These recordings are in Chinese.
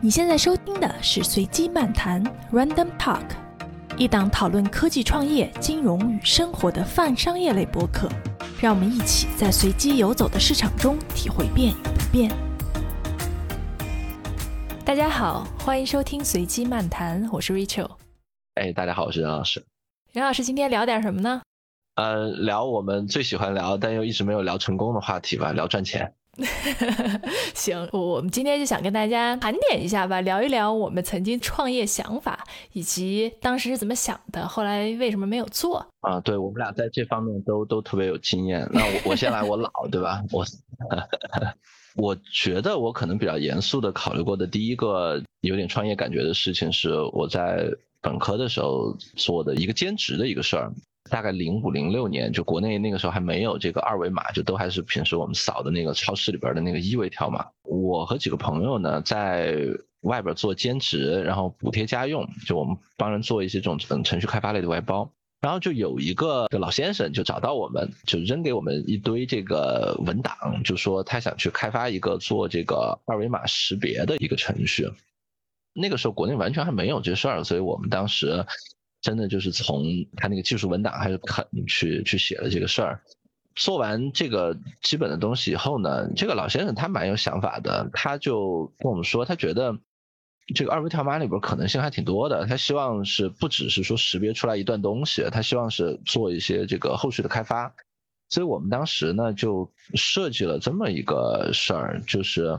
你现在收听的是随机漫谈 （Random Talk），一档讨论科技创业、金融与生活的泛商业类播客。让我们一起在随机游走的市场中体会变与不变。大家好，欢迎收听随机漫谈，我是 Rachel。哎，大家好，我是任老师。任老师，今天聊点什么呢？呃，聊我们最喜欢聊但又一直没有聊成功的话题吧，聊赚钱。行，我我们今天就想跟大家盘点一下吧，聊一聊我们曾经创业想法，以及当时是怎么想的，后来为什么没有做啊？对我们俩在这方面都都特别有经验。那我我先来，我老对吧？我 我觉得我可能比较严肃的考虑过的第一个有点创业感觉的事情，是我在本科的时候做的一个兼职的一个事儿。大概零五零六年，就国内那个时候还没有这个二维码，就都还是平时我们扫的那个超市里边的那个一维条码。我和几个朋友呢，在外边做兼职，然后补贴家用，就我们帮人做一些这种程序开发类的外包。然后就有一个老先生就找到我们，就扔给我们一堆这个文档，就说他想去开发一个做这个二维码识别的一个程序。那个时候国内完全还没有这事儿，所以我们当时。真的就是从他那个技术文档还是肯去去写了这个事儿，做完这个基本的东西以后呢，这个老先生他蛮有想法的，他就跟我们说，他觉得这个二维条码里边可能性还挺多的，他希望是不只是说识别出来一段东西，他希望是做一些这个后续的开发，所以我们当时呢就设计了这么一个事儿，就是。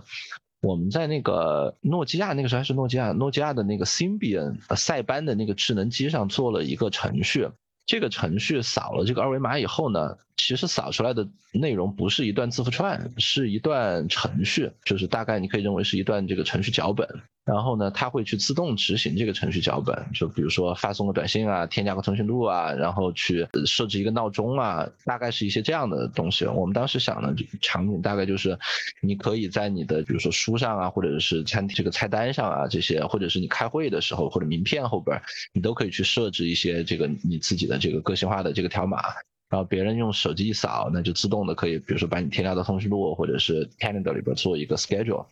我们在那个诺基亚那个时候还是诺基亚，诺基亚的那个 Symbian 塞班的那个智能机上做了一个程序，这个程序扫了这个二维码以后呢，其实扫出来的内容不是一段字符串，是一段程序，就是大概你可以认为是一段这个程序脚本。然后呢，它会去自动执行这个程序脚本，就比如说发送个短信啊，添加个通讯录啊，然后去设置一个闹钟啊，大概是一些这样的东西。我们当时想的，场景大概就是，你可以在你的比如说书上啊，或者是餐这个菜单上啊这些，或者是你开会的时候或者名片后边，你都可以去设置一些这个你自己的这个个性化的这个条码，然后别人用手机一扫，那就自动的可以，比如说把你添加到通讯录或者是 calendar 里边做一个 schedule。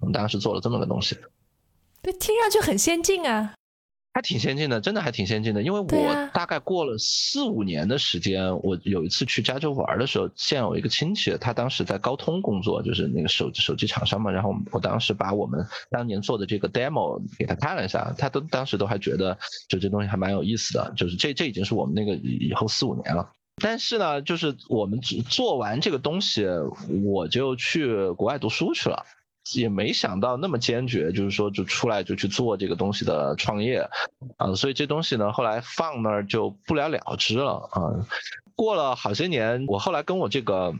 我们当时做了这么个东西。这听上去很先进啊，还挺先进的，真的还挺先进的。因为我大概过了四五年的时间，我有一次去加州玩的时候，见我一个亲戚，他当时在高通工作，就是那个手手机厂商嘛。然后我当时把我们当年做的这个 demo 给他看了一下，他都当时都还觉得就这东西还蛮有意思的。就是这这已经是我们那个以后四五年了。但是呢，就是我们做完这个东西，我就去国外读书去了。也没想到那么坚决，就是说就出来就去做这个东西的创业，啊，所以这东西呢后来放那儿就不了了之了啊。过了好些年，我后来跟我这个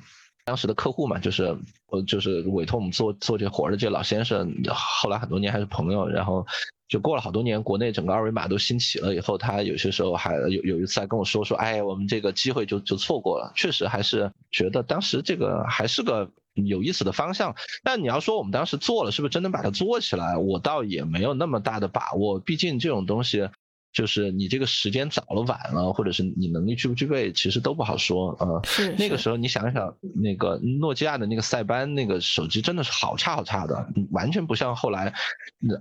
当时的客户嘛，就是我就是委托我们做做这活儿的这老先生，后来很多年还是朋友，然后就过了好多年，国内整个二维码都兴起了以后，他有些时候还有有一次还跟我说说，哎，我们这个机会就就错过了，确实还是觉得当时这个还是个。有意思的方向，但你要说我们当时做了，是不是真能把它做起来？我倒也没有那么大的把握。毕竟这种东西，就是你这个时间早了晚了，或者是你能力具不具备，其实都不好说。嗯，是那个时候你想想，那个诺基亚的那个塞班那个手机真的是好差好差的，完全不像后来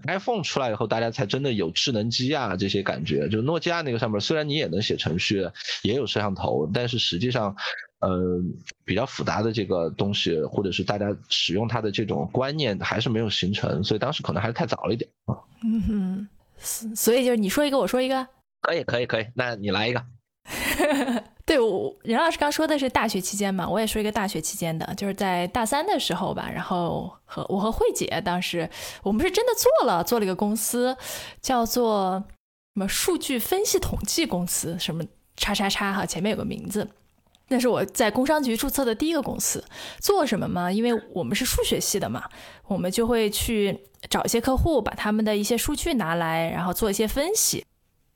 iPhone 出来以后，大家才真的有智能机啊这些感觉。就诺基亚那个上面，虽然你也能写程序，也有摄像头，但是实际上。呃，比较复杂的这个东西，或者是大家使用它的这种观念还是没有形成，所以当时可能还是太早了一点啊。嗯哼，所以就是你说一个，我说一个，可以，可以，可以。那你来一个。对，我任老师刚说的是大学期间嘛，我也说一个大学期间的，就是在大三的时候吧，然后和我和慧姐当时我们是真的做了做了一个公司，叫做什么数据分析统计公司，什么叉叉叉哈，前面有个名字。那是我在工商局注册的第一个公司，做什么吗？因为我们是数学系的嘛，我们就会去找一些客户，把他们的一些数据拿来，然后做一些分析。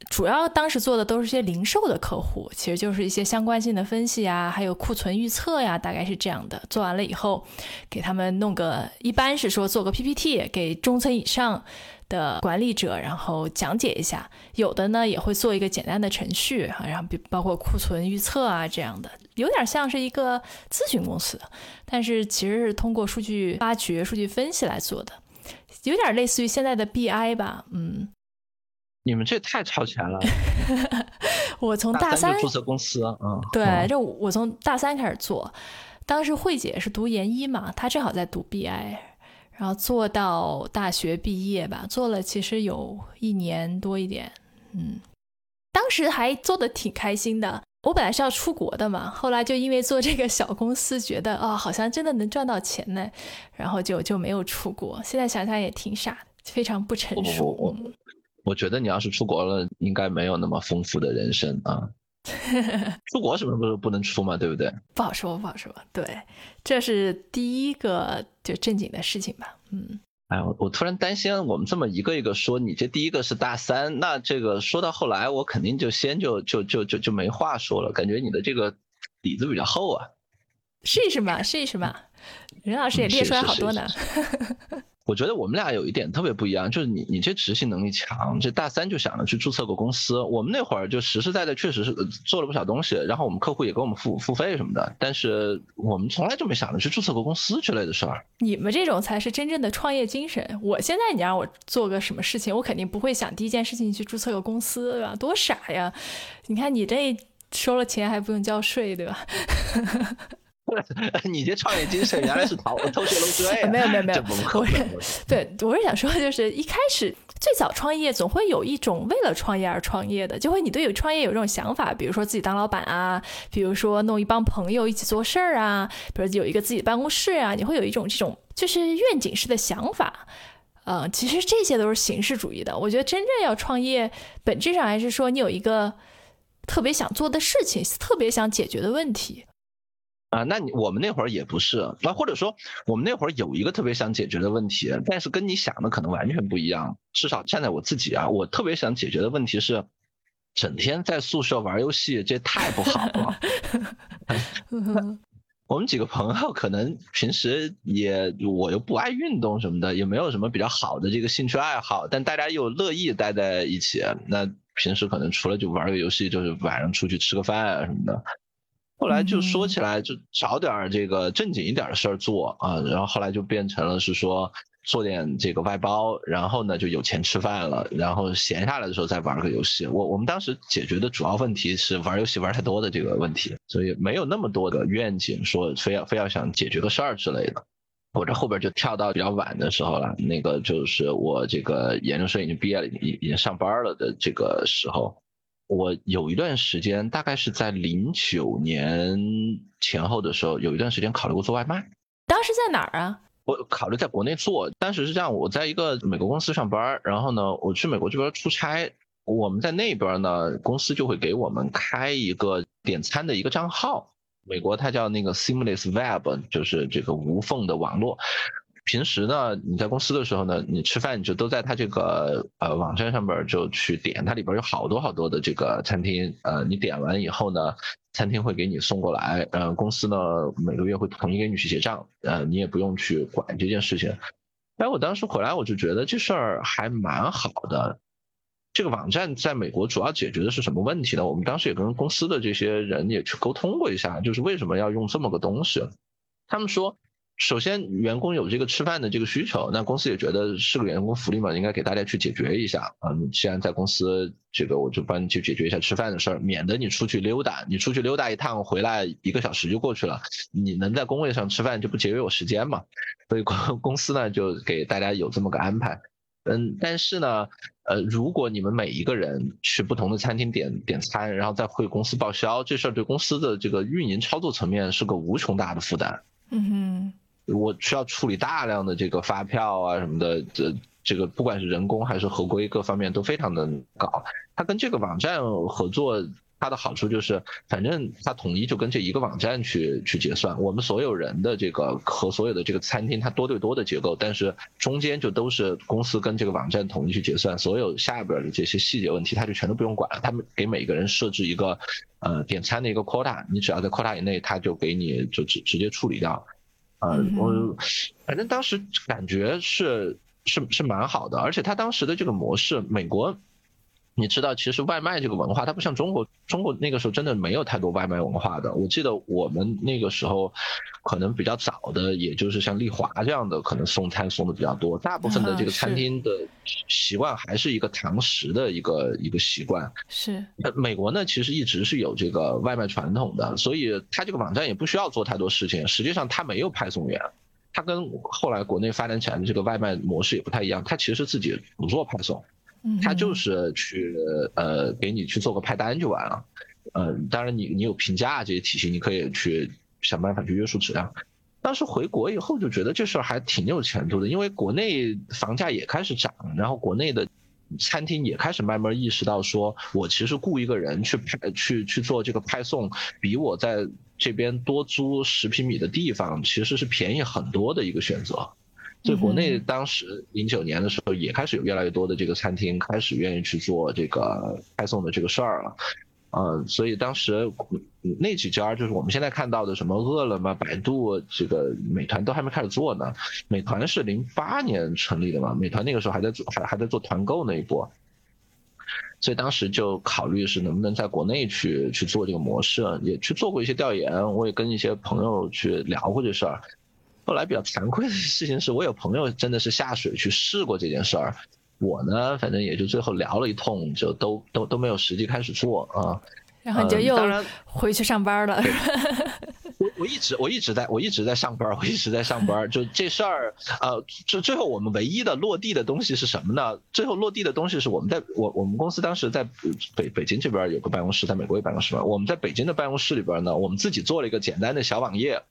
主要当时做的都是些零售的客户，其实就是一些相关性的分析啊，还有库存预测呀，大概是这样的。做完了以后，给他们弄个，一般是说做个 PPT 给中层以上。的管理者，然后讲解一下，有的呢也会做一个简单的程序，然后包括库存预测啊这样的，有点像是一个咨询公司，但是其实是通过数据挖掘、数据分析来做的。有点类似于现在的 BI 吧，嗯。你们这太超前了！我从大三注册公司，嗯，对，就我从大三开始做，当时慧姐是读研一嘛，她正好在读 BI，然后做到大学毕业吧，做了其实有一年多一点，嗯，当时还做的挺开心的。我本来是要出国的嘛，后来就因为做这个小公司，觉得啊，好像真的能赚到钱呢，然后就就没有出国。现在想想也挺傻的，非常不成熟。我觉得你要是出国了，应该没有那么丰富的人生啊。出国什么不是不能出嘛，对不对？不好说，不好说。对，这是第一个就正经的事情吧。嗯。哎，我我突然担心，我们这么一个一个说，你这第一个是大三，那这个说到后来，我肯定就先就就就就就没话说了。感觉你的这个底子比较厚啊。试一试嘛，试一试嘛。任老师也列出来好多呢。我觉得我们俩有一点特别不一样，就是你你这执行能力强，这大三就想着去注册个公司。我们那会儿就实实在在确实是做了不少东西，然后我们客户也给我们付付费什么的，但是我们从来就没想着去注册个公司之类的事儿。你们这种才是真正的创业精神。我现在你让我做个什么事情，我肯定不会想第一件事情去注册个公司，对吧？多傻呀！你看你这收了钱还不用交税，对吧？你这创业精神原来是逃偷税漏税没有没有没有，我是对，我是想说，就是一开始最早创业，总会有一种为了创业而创业的，就会你对有创业有这种想法，比如说自己当老板啊，比如说弄一帮朋友一起做事儿啊，比如有一个自己的办公室啊，你会有一种这种就是愿景式的想法。呃，其实这些都是形式主义的。我觉得真正要创业，本质上还是说你有一个特别想做的事情，特别想解决的问题。啊，那你我们那会儿也不是，那，或者说我们那会儿有一个特别想解决的问题，但是跟你想的可能完全不一样。至少站在我自己啊，我特别想解决的问题是，整天在宿舍玩游戏，这太不好了。我们几个朋友可能平时也我又不爱运动什么的，也没有什么比较好的这个兴趣爱好，但大家又乐意待在一起。那平时可能除了就玩个游戏，就是晚上出去吃个饭啊什么的。后来就说起来，就找点这个正经一点的事儿做啊，然后后来就变成了是说做点这个外包，然后呢就有钱吃饭了，然后闲下来的时候再玩个游戏。我我们当时解决的主要问题是玩游戏玩太多的这个问题，所以没有那么多的愿景，说非要非要想解决个事儿之类的。我这后边就跳到比较晚的时候了，那个就是我这个研究生已经毕业了，已已经上班了的这个时候。我有一段时间，大概是在零九年前后的时候，有一段时间考虑过做外卖。当时在哪儿啊？我考虑在国内做。当时是这样，我在一个美国公司上班，然后呢，我去美国这边出差，我们在那边呢，公司就会给我们开一个点餐的一个账号。美国它叫那个 Seamless Web，就是这个无缝的网络。平时呢，你在公司的时候呢，你吃饭你就都在他这个呃网站上边就去点，它里边有好多好多的这个餐厅，呃，你点完以后呢，餐厅会给你送过来，呃，公司呢每个月会统一给你去结账，呃，你也不用去管这件事情。哎，我当时回来我就觉得这事儿还蛮好的。这个网站在美国主要解决的是什么问题呢？我们当时也跟公司的这些人也去沟通过一下，就是为什么要用这么个东西，他们说。首先，员工有这个吃饭的这个需求，那公司也觉得是个员工福利嘛，应该给大家去解决一下。嗯，既然在公司，这个我就帮你去解决一下吃饭的事儿，免得你出去溜达，你出去溜达一趟回来一个小时就过去了，你能在工位上吃饭就不节约我时间嘛？所以公公司呢就给大家有这么个安排。嗯，但是呢，呃，如果你们每一个人去不同的餐厅点点餐，然后再回公司报销，这事儿对公司的这个运营操作层面是个无穷大的负担。嗯哼。我需要处理大量的这个发票啊什么的，这这个不管是人工还是合规各方面都非常的高。它跟这个网站合作，它的好处就是，反正它统一就跟这一个网站去去结算。我们所有人的这个和所有的这个餐厅，它多对多的结构，但是中间就都是公司跟这个网站统一去结算。所有下边的这些细节问题，它就全都不用管了。他们给每个人设置一个呃点餐的一个 quota，你只要在 quota 以内，他就给你就直直接处理掉。啊，我反正当时感觉是是是蛮好的，而且他当时的这个模式，美国你知道，其实外卖这个文化，它不像中国，中国那个时候真的没有太多外卖文化的。我记得我们那个时候，可能比较早的，也就是像丽华这样的，可能送餐送的比较多。大部分的这个餐厅的习惯还是一个堂食的一个一个习惯。是。美国呢，其实一直是有这个外卖传统的，所以它这个网站也不需要做太多事情。实际上，它没有派送员，它跟后来国内发展起来的这个外卖模式也不太一样。它其实自己不做派送。他就是去呃给你去做个派单就完了，呃，当然你你有评价这些体系，你可以去想办法去约束质量。当时回国以后就觉得这事儿还挺有前途的，因为国内房价也开始涨，然后国内的餐厅也开始慢慢意识到说，我其实雇一个人去派去去做这个派送，比我在这边多租十平米的地方其实是便宜很多的一个选择。所以国内当时零九年的时候，也开始有越来越多的这个餐厅开始愿意去做这个派送的这个事儿了，嗯，所以当时那几家就是我们现在看到的什么饿了么、百度、这个美团都还没开始做呢。美团是零八年成立的嘛，美团那个时候还在做还还在做团购那一波，所以当时就考虑是能不能在国内去去做这个模式，也去做过一些调研，我也跟一些朋友去聊过这事儿。后来比较惭愧的事情是我有朋友真的是下水去试过这件事儿，我呢反正也就最后聊了一通，就都都都没有实际开始做啊。然后你就又回去上班了。我我一直我一直在我一直在上班，我一直在上班。就这事儿，呃，就最后我们唯一的落地的东西是什么呢？最后落地的东西是我们在我我们公司当时在北北京这边有个办公室，在美国有办公室嘛。我们在北京的办公室里边呢，我们自己做了一个简单的小网页。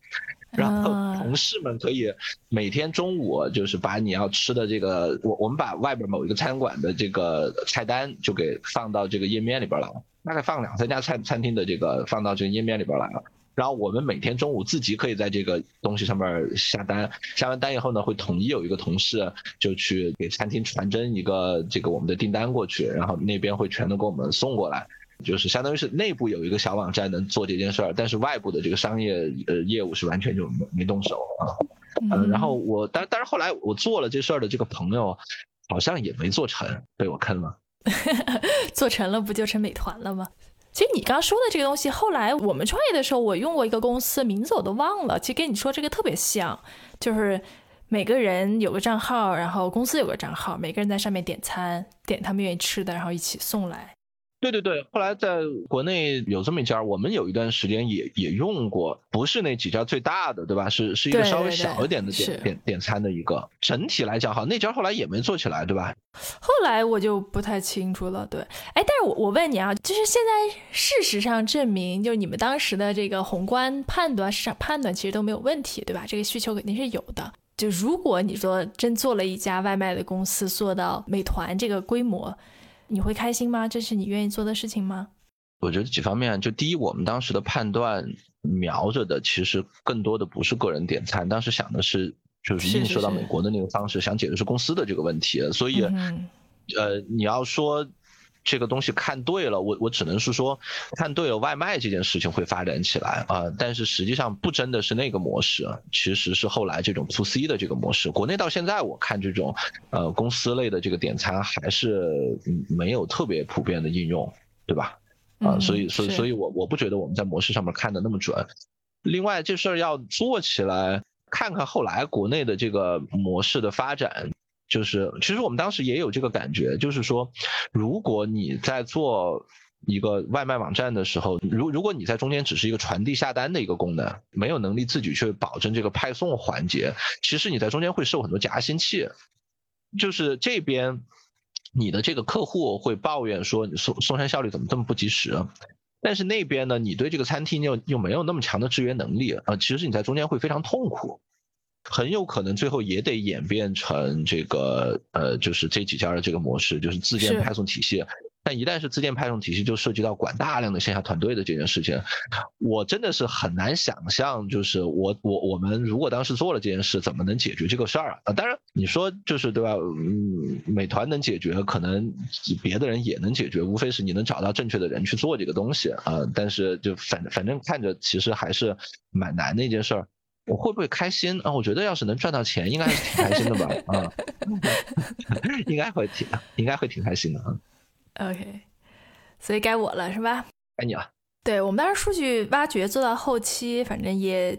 然后同事们可以每天中午就是把你要吃的这个，我我们把外边某一个餐馆的这个菜单就给放到这个页面里边来了，大概放两三家餐餐厅的这个放到这个页面里边来了。然后我们每天中午自己可以在这个东西上面下单，下完单以后呢，会统一有一个同事就去给餐厅传真一个这个我们的订单过去，然后那边会全都给我们送过来。就是相当于是内部有一个小网站能做这件事儿，但是外部的这个商业呃业务是完全就没没动手啊。嗯，然后我但但是后来我做了这事儿的这个朋友，好像也没做成，被我坑了。做成了不就成美团了吗？其实你刚刚说的这个东西，后来我们创业的时候，我用过一个公司名字我都忘了，其实跟你说这个特别像，就是每个人有个账号，然后公司有个账号，每个人在上面点餐，点他们愿意吃的，然后一起送来。对对对，后来在国内有这么一家，我们有一段时间也也用过，不是那几家最大的，对吧？是是一个稍微小一点的点点点餐的一个。整体来讲，哈，那家后来也没做起来，对吧？后来我就不太清楚了。对，哎，但是我我问你啊，就是现在事实上证明，就是你们当时的这个宏观判断、市场判断其实都没有问题，对吧？这个需求肯定是有的。就如果你说真做了一家外卖的公司，做到美团这个规模。你会开心吗？这是你愿意做的事情吗？我觉得几方面，就第一，我们当时的判断瞄着的其实更多的不是个人点餐，当时想的是就是映射到美国的那个方式，想解决是公司的这个问题，所以，呃，你要说。这个东西看对了，我我只能是说，看对了外卖这件事情会发展起来啊，但是实际上不真的是那个模式，其实是后来这种 to C 的这个模式。国内到现在我看这种，呃，公司类的这个点餐还是没有特别普遍的应用，对吧？啊，所以所以所以我我不觉得我们在模式上面看的那么准。另外这事儿要做起来，看看后来国内的这个模式的发展。就是，其实我们当时也有这个感觉，就是说，如果你在做一个外卖网站的时候，如如果你在中间只是一个传递下单的一个功能，没有能力自己去保证这个派送环节，其实你在中间会受很多夹心气。就是这边你的这个客户会抱怨说，你送送餐效率怎么这么不及时？但是那边呢，你对这个餐厅又又没有那么强的支援能力啊，其实你在中间会非常痛苦。很有可能最后也得演变成这个呃，就是这几家的这个模式，就是自建派送体系。但一旦是自建派送体系，就涉及到管大量的线下团队的这件事情。我真的是很难想象，就是我我我们如果当时做了这件事，怎么能解决这个事儿啊？当然你说就是对吧？嗯，美团能解决，可能别的人也能解决，无非是你能找到正确的人去做这个东西啊。但是就反反正看着其实还是蛮难的一件事儿。我会不会开心啊？我觉得要是能赚到钱，应该是挺开心的吧？啊，应该会挺，应该会挺开心的啊。OK，所以该我了是吧？该你了。对我们当时数据挖掘做到后期，反正也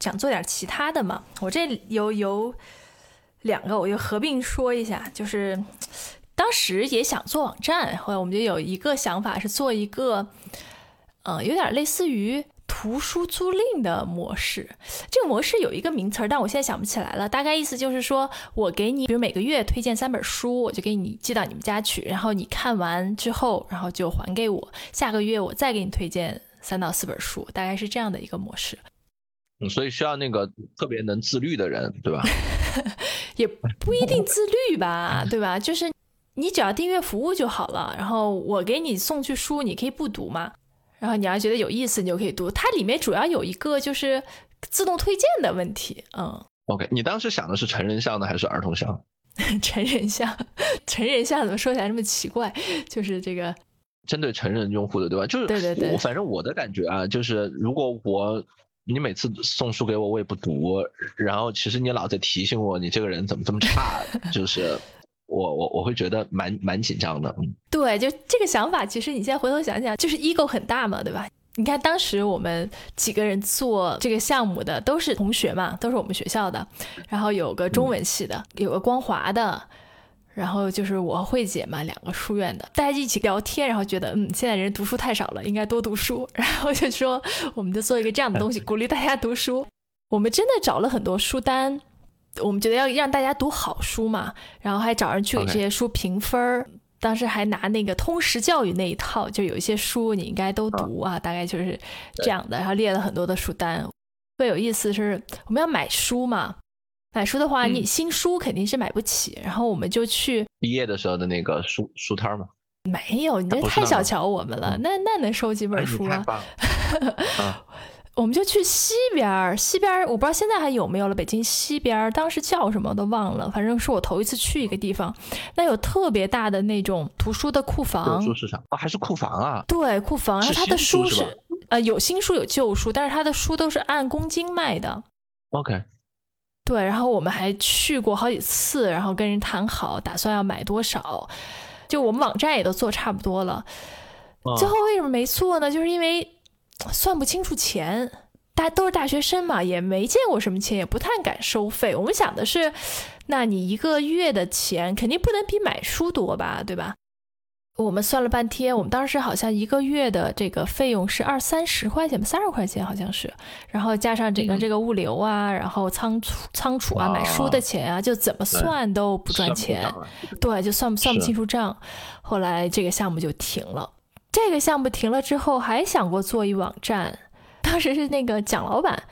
想做点其他的嘛。我这有有两个，我就合并说一下，就是当时也想做网站，后来我们就有一个想法是做一个，嗯，有点类似于。图书租赁的模式，这个模式有一个名词儿，但我现在想不起来了。大概意思就是说，我给你，比如每个月推荐三本书，我就给你寄到你们家去，然后你看完之后，然后就还给我。下个月我再给你推荐三到四本书，大概是这样的一个模式。嗯，所以需要那个特别能自律的人，对吧？也不一定自律吧，对吧？就是你只要订阅服务就好了，然后我给你送去书，你可以不读嘛。然后你要觉得有意思，你就可以读。它里面主要有一个就是自动推荐的问题，嗯。OK，你当时想的是成人向的还是儿童向？成人向，成人向怎么说起来这么奇怪？就是这个针对成人用户的，对吧？就是对对对。反正我的感觉啊，就是如果我你每次送书给我，我也不读，然后其实你老在提醒我，你这个人怎么这么差，就是。我我我会觉得蛮蛮紧张的，嗯，对，就这个想法，其实你现在回头想想，就是 ego 很大嘛，对吧？你看当时我们几个人做这个项目的都是同学嘛，都是我们学校的，然后有个中文系的，有个光华的，然后就是我和慧姐嘛，两个书院的，大家一起聊天，然后觉得嗯，现在人读书太少了，应该多读书，然后就说我们就做一个这样的东西，鼓励大家读书。我们真的找了很多书单。我们觉得要让大家读好书嘛，然后还找人去给这些书评分儿。当时还拿那个通识教育那一套，就有一些书你应该都读啊，大概就是这样的。然后列了很多的书单。最有意思是，我们要买书嘛，买书的话，你新书肯定是买不起。然后我们就去毕业的时候的那个书书摊嘛。没有，你这太小瞧我们了。那那能收几本书啊？我们就去西边儿，西边儿我不知道现在还有没有了。北京西边儿当时叫什么都忘了，反正是我头一次去一个地方，那有特别大的那种图书的库房。图书市场啊，还是库房啊？对，库房。然后它的书是呃有新书有旧书，但是它的书都是按公斤卖的。OK。对，然后我们还去过好几次，然后跟人谈好，打算要买多少。就我们网站也都做差不多了，最后为什么没做呢？就是因为。算不清楚钱，大家都是大学生嘛，也没见过什么钱，也不太敢收费。我们想的是，那你一个月的钱肯定不能比买书多吧，对吧？我们算了半天，我们当时好像一个月的这个费用是二三十块钱吧，三十块钱好像是，然后加上整个这个物流啊，然后仓储仓储啊，买书的钱啊，就怎么算都不赚钱，对，就算不算不清楚账。后来这个项目就停了。这个项目停了之后，还想过做一网站。当时是那个蒋老板，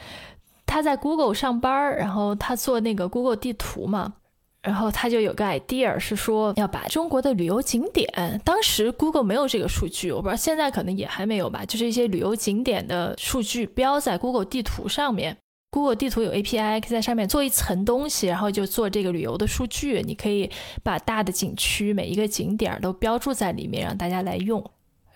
他在 Google 上班然后他做那个 Google 地图嘛，然后他就有个 idea 是说要把中国的旅游景点，当时 Google 没有这个数据，我不知道现在可能也还没有吧，就是一些旅游景点的数据标在 Google 地图上面。Google 地图有 API，可以在上面做一层东西，然后就做这个旅游的数据。你可以把大的景区每一个景点都标注在里面，让大家来用。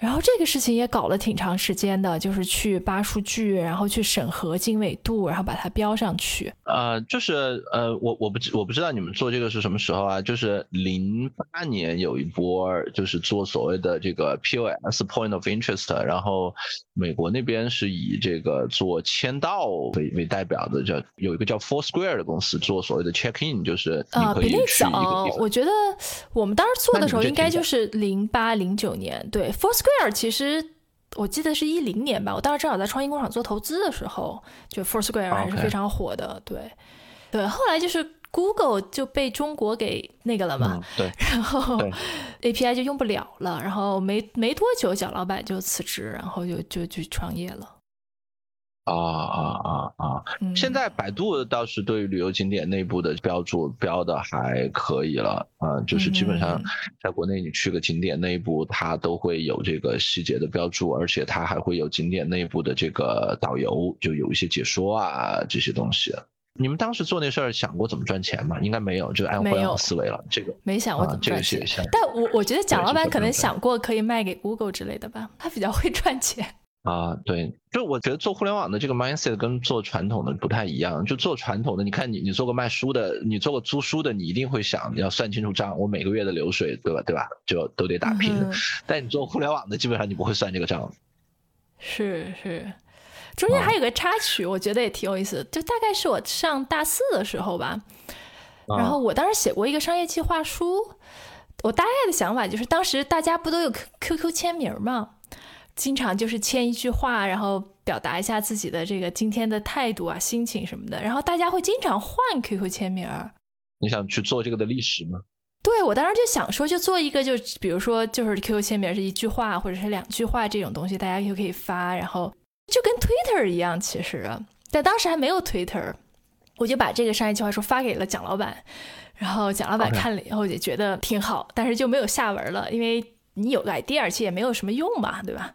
然后这个事情也搞了挺长时间的，就是去扒数据，然后去审核经纬度，然后把它标上去。呃，就是呃，我我不知我不知道你们做这个是什么时候啊？就是零八年有一波，就是做所谓的这个 POS Point of Interest，然后美国那边是以这个做签到为为代表的，叫有一个叫 Foursquare 的公司做所谓的 Check In，就是啊，比那早。我觉得我们当时做的时候应该就是零八零九年，对 Foursquare。其实我记得是一零年吧，我当时正好在创新工厂做投资的时候，就 Foursquare 还是非常火的。对，对，后来就是 Google 就被中国给那个了嘛，对，然后 API 就用不了了，然后没没多久，蒋老板就辞职，然后就就去创业了。啊啊啊啊！现在百度倒是对旅游景点内部的标注标的还可以了啊，就是基本上在国内你去个景点内部，它都会有这个细节的标注，而且它还会有景点内部的这个导游，就有一些解说啊这些东西。你们当时做那事儿想过怎么赚钱吗？应该没有，就按互联网思维了。这个没想过怎么赚钱。但我我觉得蒋老板可能想过可以卖给 Google 之类的吧，他比较会赚钱。啊，对，就我觉得做互联网的这个 mindset 跟做传统的不太一样。就做传统的，你看你你做过卖书的，你做过租书的，你一定会想要算清楚账，我每个月的流水，对吧？对吧？就都得打平。但你做互联网的，基本上你不会算这个账。是是，中间还有个插曲，我觉得也挺有意思。就大概是我上大四的时候吧，然后我当时写过一个商业计划书，我大概的想法就是，当时大家不都有 QQ 签名吗？经常就是签一句话，然后表达一下自己的这个今天的态度啊、心情什么的。然后大家会经常换 QQ 签名。你想去做这个的历史吗？对，我当时就想说，就做一个，就比如说，就是 QQ 签名是一句话或者是两句话这种东西，大家就可以发，然后就跟 Twitter 一样。其实，但当时还没有 Twitter，我就把这个商业计划书发给了蒋老板，然后蒋老板看了以后也觉得挺好，但是就没有下文了，因为你有个 idea，而且也没有什么用嘛，对吧？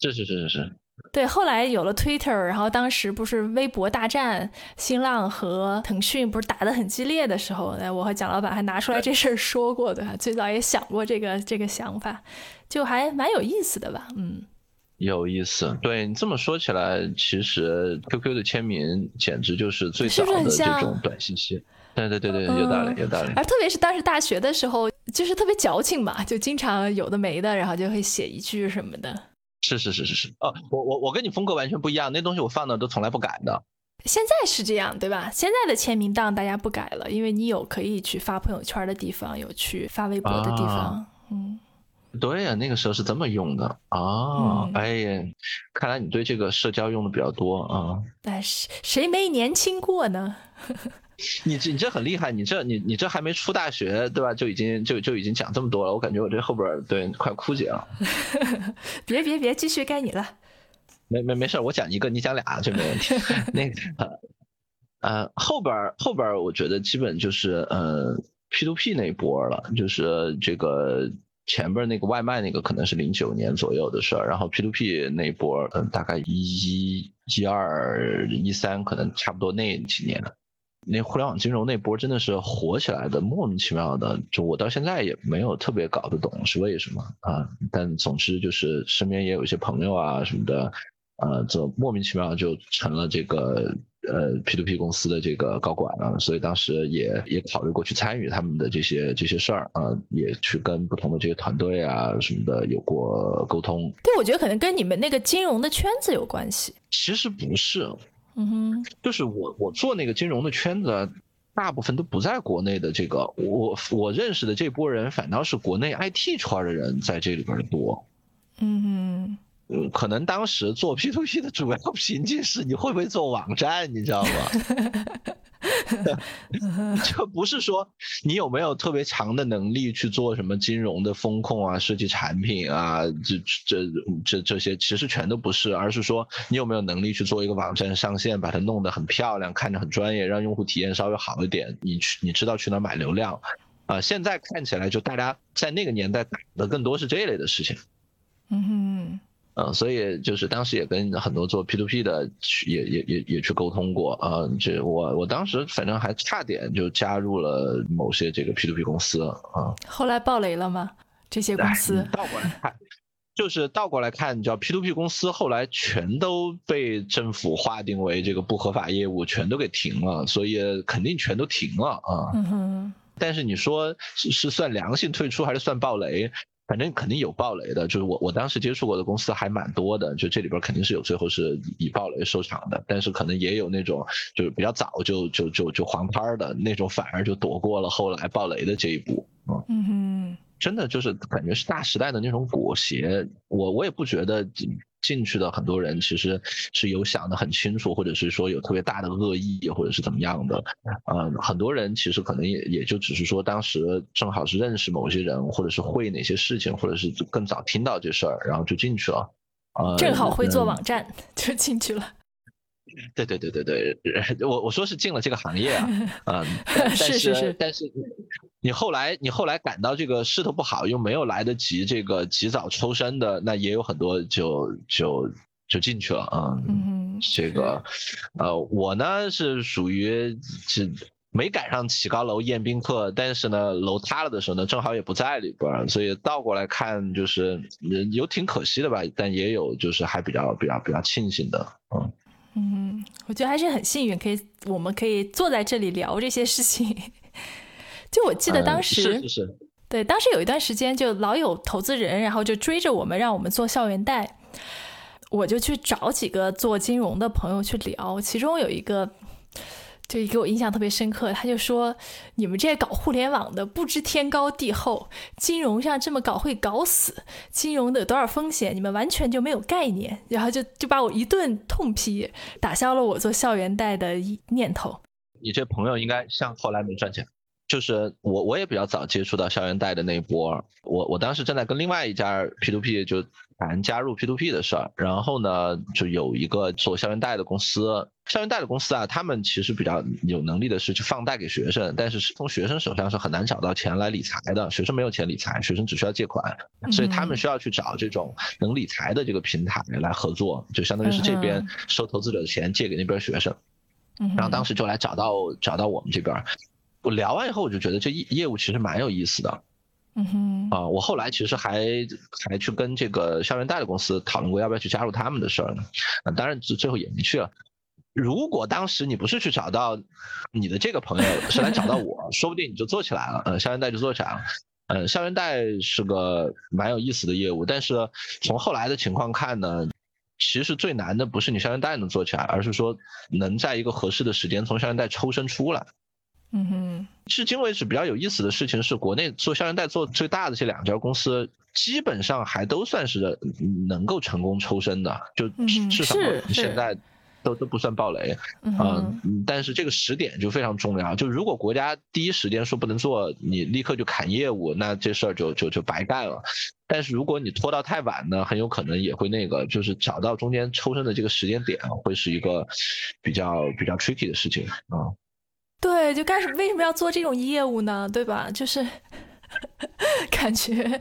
是是是是是，对，后来有了 Twitter，然后当时不是微博大战，新浪和腾讯不是打得很激烈的时候，我和蒋老板还拿出来这事儿说过的，最早也想过这个这个想法，就还蛮有意思的吧，嗯，有意思，对你这么说起来，其实 QQ 的签名简直就是最早的这种短信息，对对对对，有道理有道理，而特别是当时大学的时候，就是特别矫情嘛，就经常有的没的，然后就会写一句什么的。是是是是是哦，我我我跟你风格完全不一样，那东西我放的都从来不改的。现在是这样对吧？现在的签名档大家不改了，因为你有可以去发朋友圈的地方，有去发微博的地方。嗯，对呀，那个时候是这么用的啊。哎呀，看来你对这个社交用的比较多啊。但是谁没年轻过呢？你这你这很厉害，你这你你这还没出大学对吧？就已经就就已经讲这么多了，我感觉我这后边对快枯竭了。别别别，继续该你了。没没没事，我讲一个，你讲俩就没问题。那个呃后边后边我觉得基本就是呃 P to P 那一波了，就是这个前边那个外卖那个可能是零九年左右的事儿，然后 P to P 那一波嗯大概一一一二一三可能差不多那几年。那互联网金融那波真的是火起来的，莫名其妙的，就我到现在也没有特别搞得懂是为什么啊。但总之就是身边也有一些朋友啊什么的，呃，就莫名其妙就成了这个呃 P to P 公司的这个高管了。所以当时也也考虑过去参与他们的这些这些事儿啊，也去跟不同的这些团队啊什么的有过沟通。对，我觉得可能跟你们那个金融的圈子有关系。其实不是。嗯哼，就是我我做那个金融的圈子，大部分都不在国内的。这个我我认识的这波人，反倒是国内 IT 圈的人在这里边多。嗯哼。嗯，可能当时做 P to P 的主要瓶颈是你会不会做网站，你知道吗？就不是说你有没有特别强的能力去做什么金融的风控啊、设计产品啊，这这这这些其实全都不是，而是说你有没有能力去做一个网站上线，把它弄得很漂亮，看着很专业，让用户体验稍微好一点，你去你知道去哪买流量啊？现在看起来就大家在那个年代打的更多是这一类的事情。嗯哼。嗯，所以就是当时也跟很多做 P to P 的去也也也也去沟通过啊。这我我当时反正还差点就加入了某些这个 P to P 公司啊。后来爆雷了吗？这些公司倒过来看，就是倒过来看，你知道 P to P 公司后来全都被政府划定为这个不合法业务，全都给停了，所以肯定全都停了啊。嗯哼。但是你说是是算良性退出还是算暴雷？反正肯定有暴雷的，就是我我当时接触过的公司还蛮多的，就这里边肯定是有最后是以暴雷收场的，但是可能也有那种就是比较早就就就就黄牌的那种，反而就躲过了后来暴雷的这一步，嗯哼。真的就是感觉是大时代的那种裹挟，我我也不觉得进进去的很多人其实是有想的很清楚，或者是说有特别大的恶意，或者是怎么样的。嗯，很多人其实可能也也就只是说当时正好是认识某些人，或者是会哪些事情，或者是更早听到这事儿，然后就进去了。呃，正好会做网站就进去了。对对对对对，我我说是进了这个行业啊，嗯，是是是，但是你后来你后来感到这个势头不好，又没有来得及这个及早抽身的，那也有很多就就就进去了啊。嗯，这个呃，我呢是属于是没赶上起高楼宴宾客，但是呢，楼塌了的时候呢，正好也不在里边，所以倒过来看就是有挺可惜的吧，但也有就是还比较比较比较庆幸的，嗯嗯，我觉得还是很幸运，可以我们可以坐在这里聊这些事情。就我记得当时是是是，对，当时有一段时间就老有投资人，然后就追着我们让我们做校园贷，我就去找几个做金融的朋友去聊，其中有一个。就给我印象特别深刻，他就说：“你们这些搞互联网的不知天高地厚，金融上这么搞会搞死，金融的有多少风险，你们完全就没有概念。”然后就就把我一顿痛批，打消了我做校园贷的念头。你这朋友应该像后来没赚钱。就是我，我也比较早接触到校园贷的那一波。我我当时正在跟另外一家 P to P 就谈加入 P to P 的事儿，然后呢，就有一个做校园贷的公司。校园贷的公司啊，他们其实比较有能力的是去放贷给学生，但是从学生手上是很难找到钱来理财的。学生没有钱理财，学生只需要借款，所以他们需要去找这种能理财的这个平台来合作，就相当于是这边收投资者的钱借给那边学生。然后当时就来找到找到我们这边。我聊完以后，我就觉得这业业务其实蛮有意思的，嗯哼，啊，我后来其实还还去跟这个校园贷的公司讨论过要不要去加入他们的事儿呢，啊，当然最最后也没去了。如果当时你不是去找到你的这个朋友，是来找到我，说不定你就做起来了，嗯，校园贷就做起来了，嗯，校园贷是个蛮有意思的业务，但是从后来的情况看呢，其实最难的不是你校园贷能做起来，而是说能在一个合适的时间从校园贷抽身出来。嗯哼，至今为止比较有意思的事情是，国内做校园贷做最大的这两家公司，基本上还都算是能够成功抽身的，就至少现在都都不算暴雷啊。但是这个时点就非常重要，就如果国家第一时间说不能做，你立刻就砍业务，那这事儿就就就白干了。但是如果你拖到太晚呢，很有可能也会那个，就是找到中间抽身的这个时间点，会是一个比较比较 tricky 的事情啊。对，就干什为什么要做这种业务呢？对吧？就是 感觉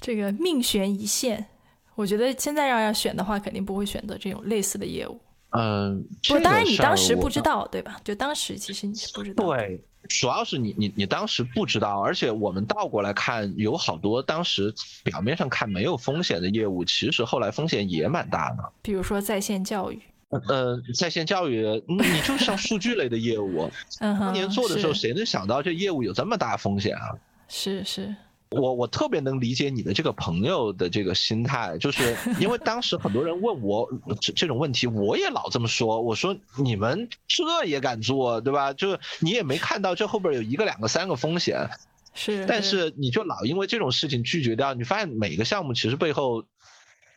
这个命悬一线。我觉得现在要要选的话，肯定不会选择这种类似的业务。嗯，不，当然你当时不知道，对吧？就当时其实你是不知道。对，主要是你你你当时不知道，而且我们倒过来看，有好多当时表面上看没有风险的业务，其实后来风险也蛮大的。比如说在线教育。呃，在线教育，你就像数据类的业务，当年做的时候，谁能想到这业务有这么大风险啊？是是，我我特别能理解你的这个朋友的这个心态，就是因为当时很多人问我这这种问题，我也老这么说，我说你们这也敢做，对吧？就你也没看到这后边有一个、两个、三个风险，是，但是你就老因为这种事情拒绝掉，你发现每个项目其实背后。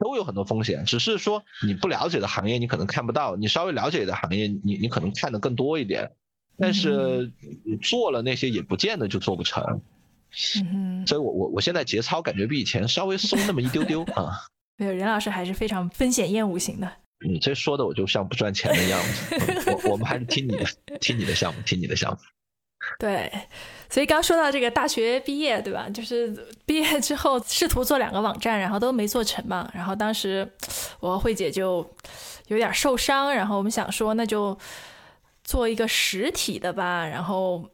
都有很多风险，只是说你不了解的行业你可能看不到，你稍微了解的行业你你可能看的更多一点，但是你做了那些也不见得就做不成，嗯，所以我我我现在节操感觉比以前稍微松那么一丢丢 啊。没有，任老师还是非常风险厌恶型的。你这说的我就像不赚钱的样子，我我们还是听你的，听你的项目，听你的项目。对，所以刚说到这个大学毕业，对吧？就是毕业之后试图做两个网站，然后都没做成嘛。然后当时我和慧姐就有点受伤，然后我们想说，那就做一个实体的吧。然后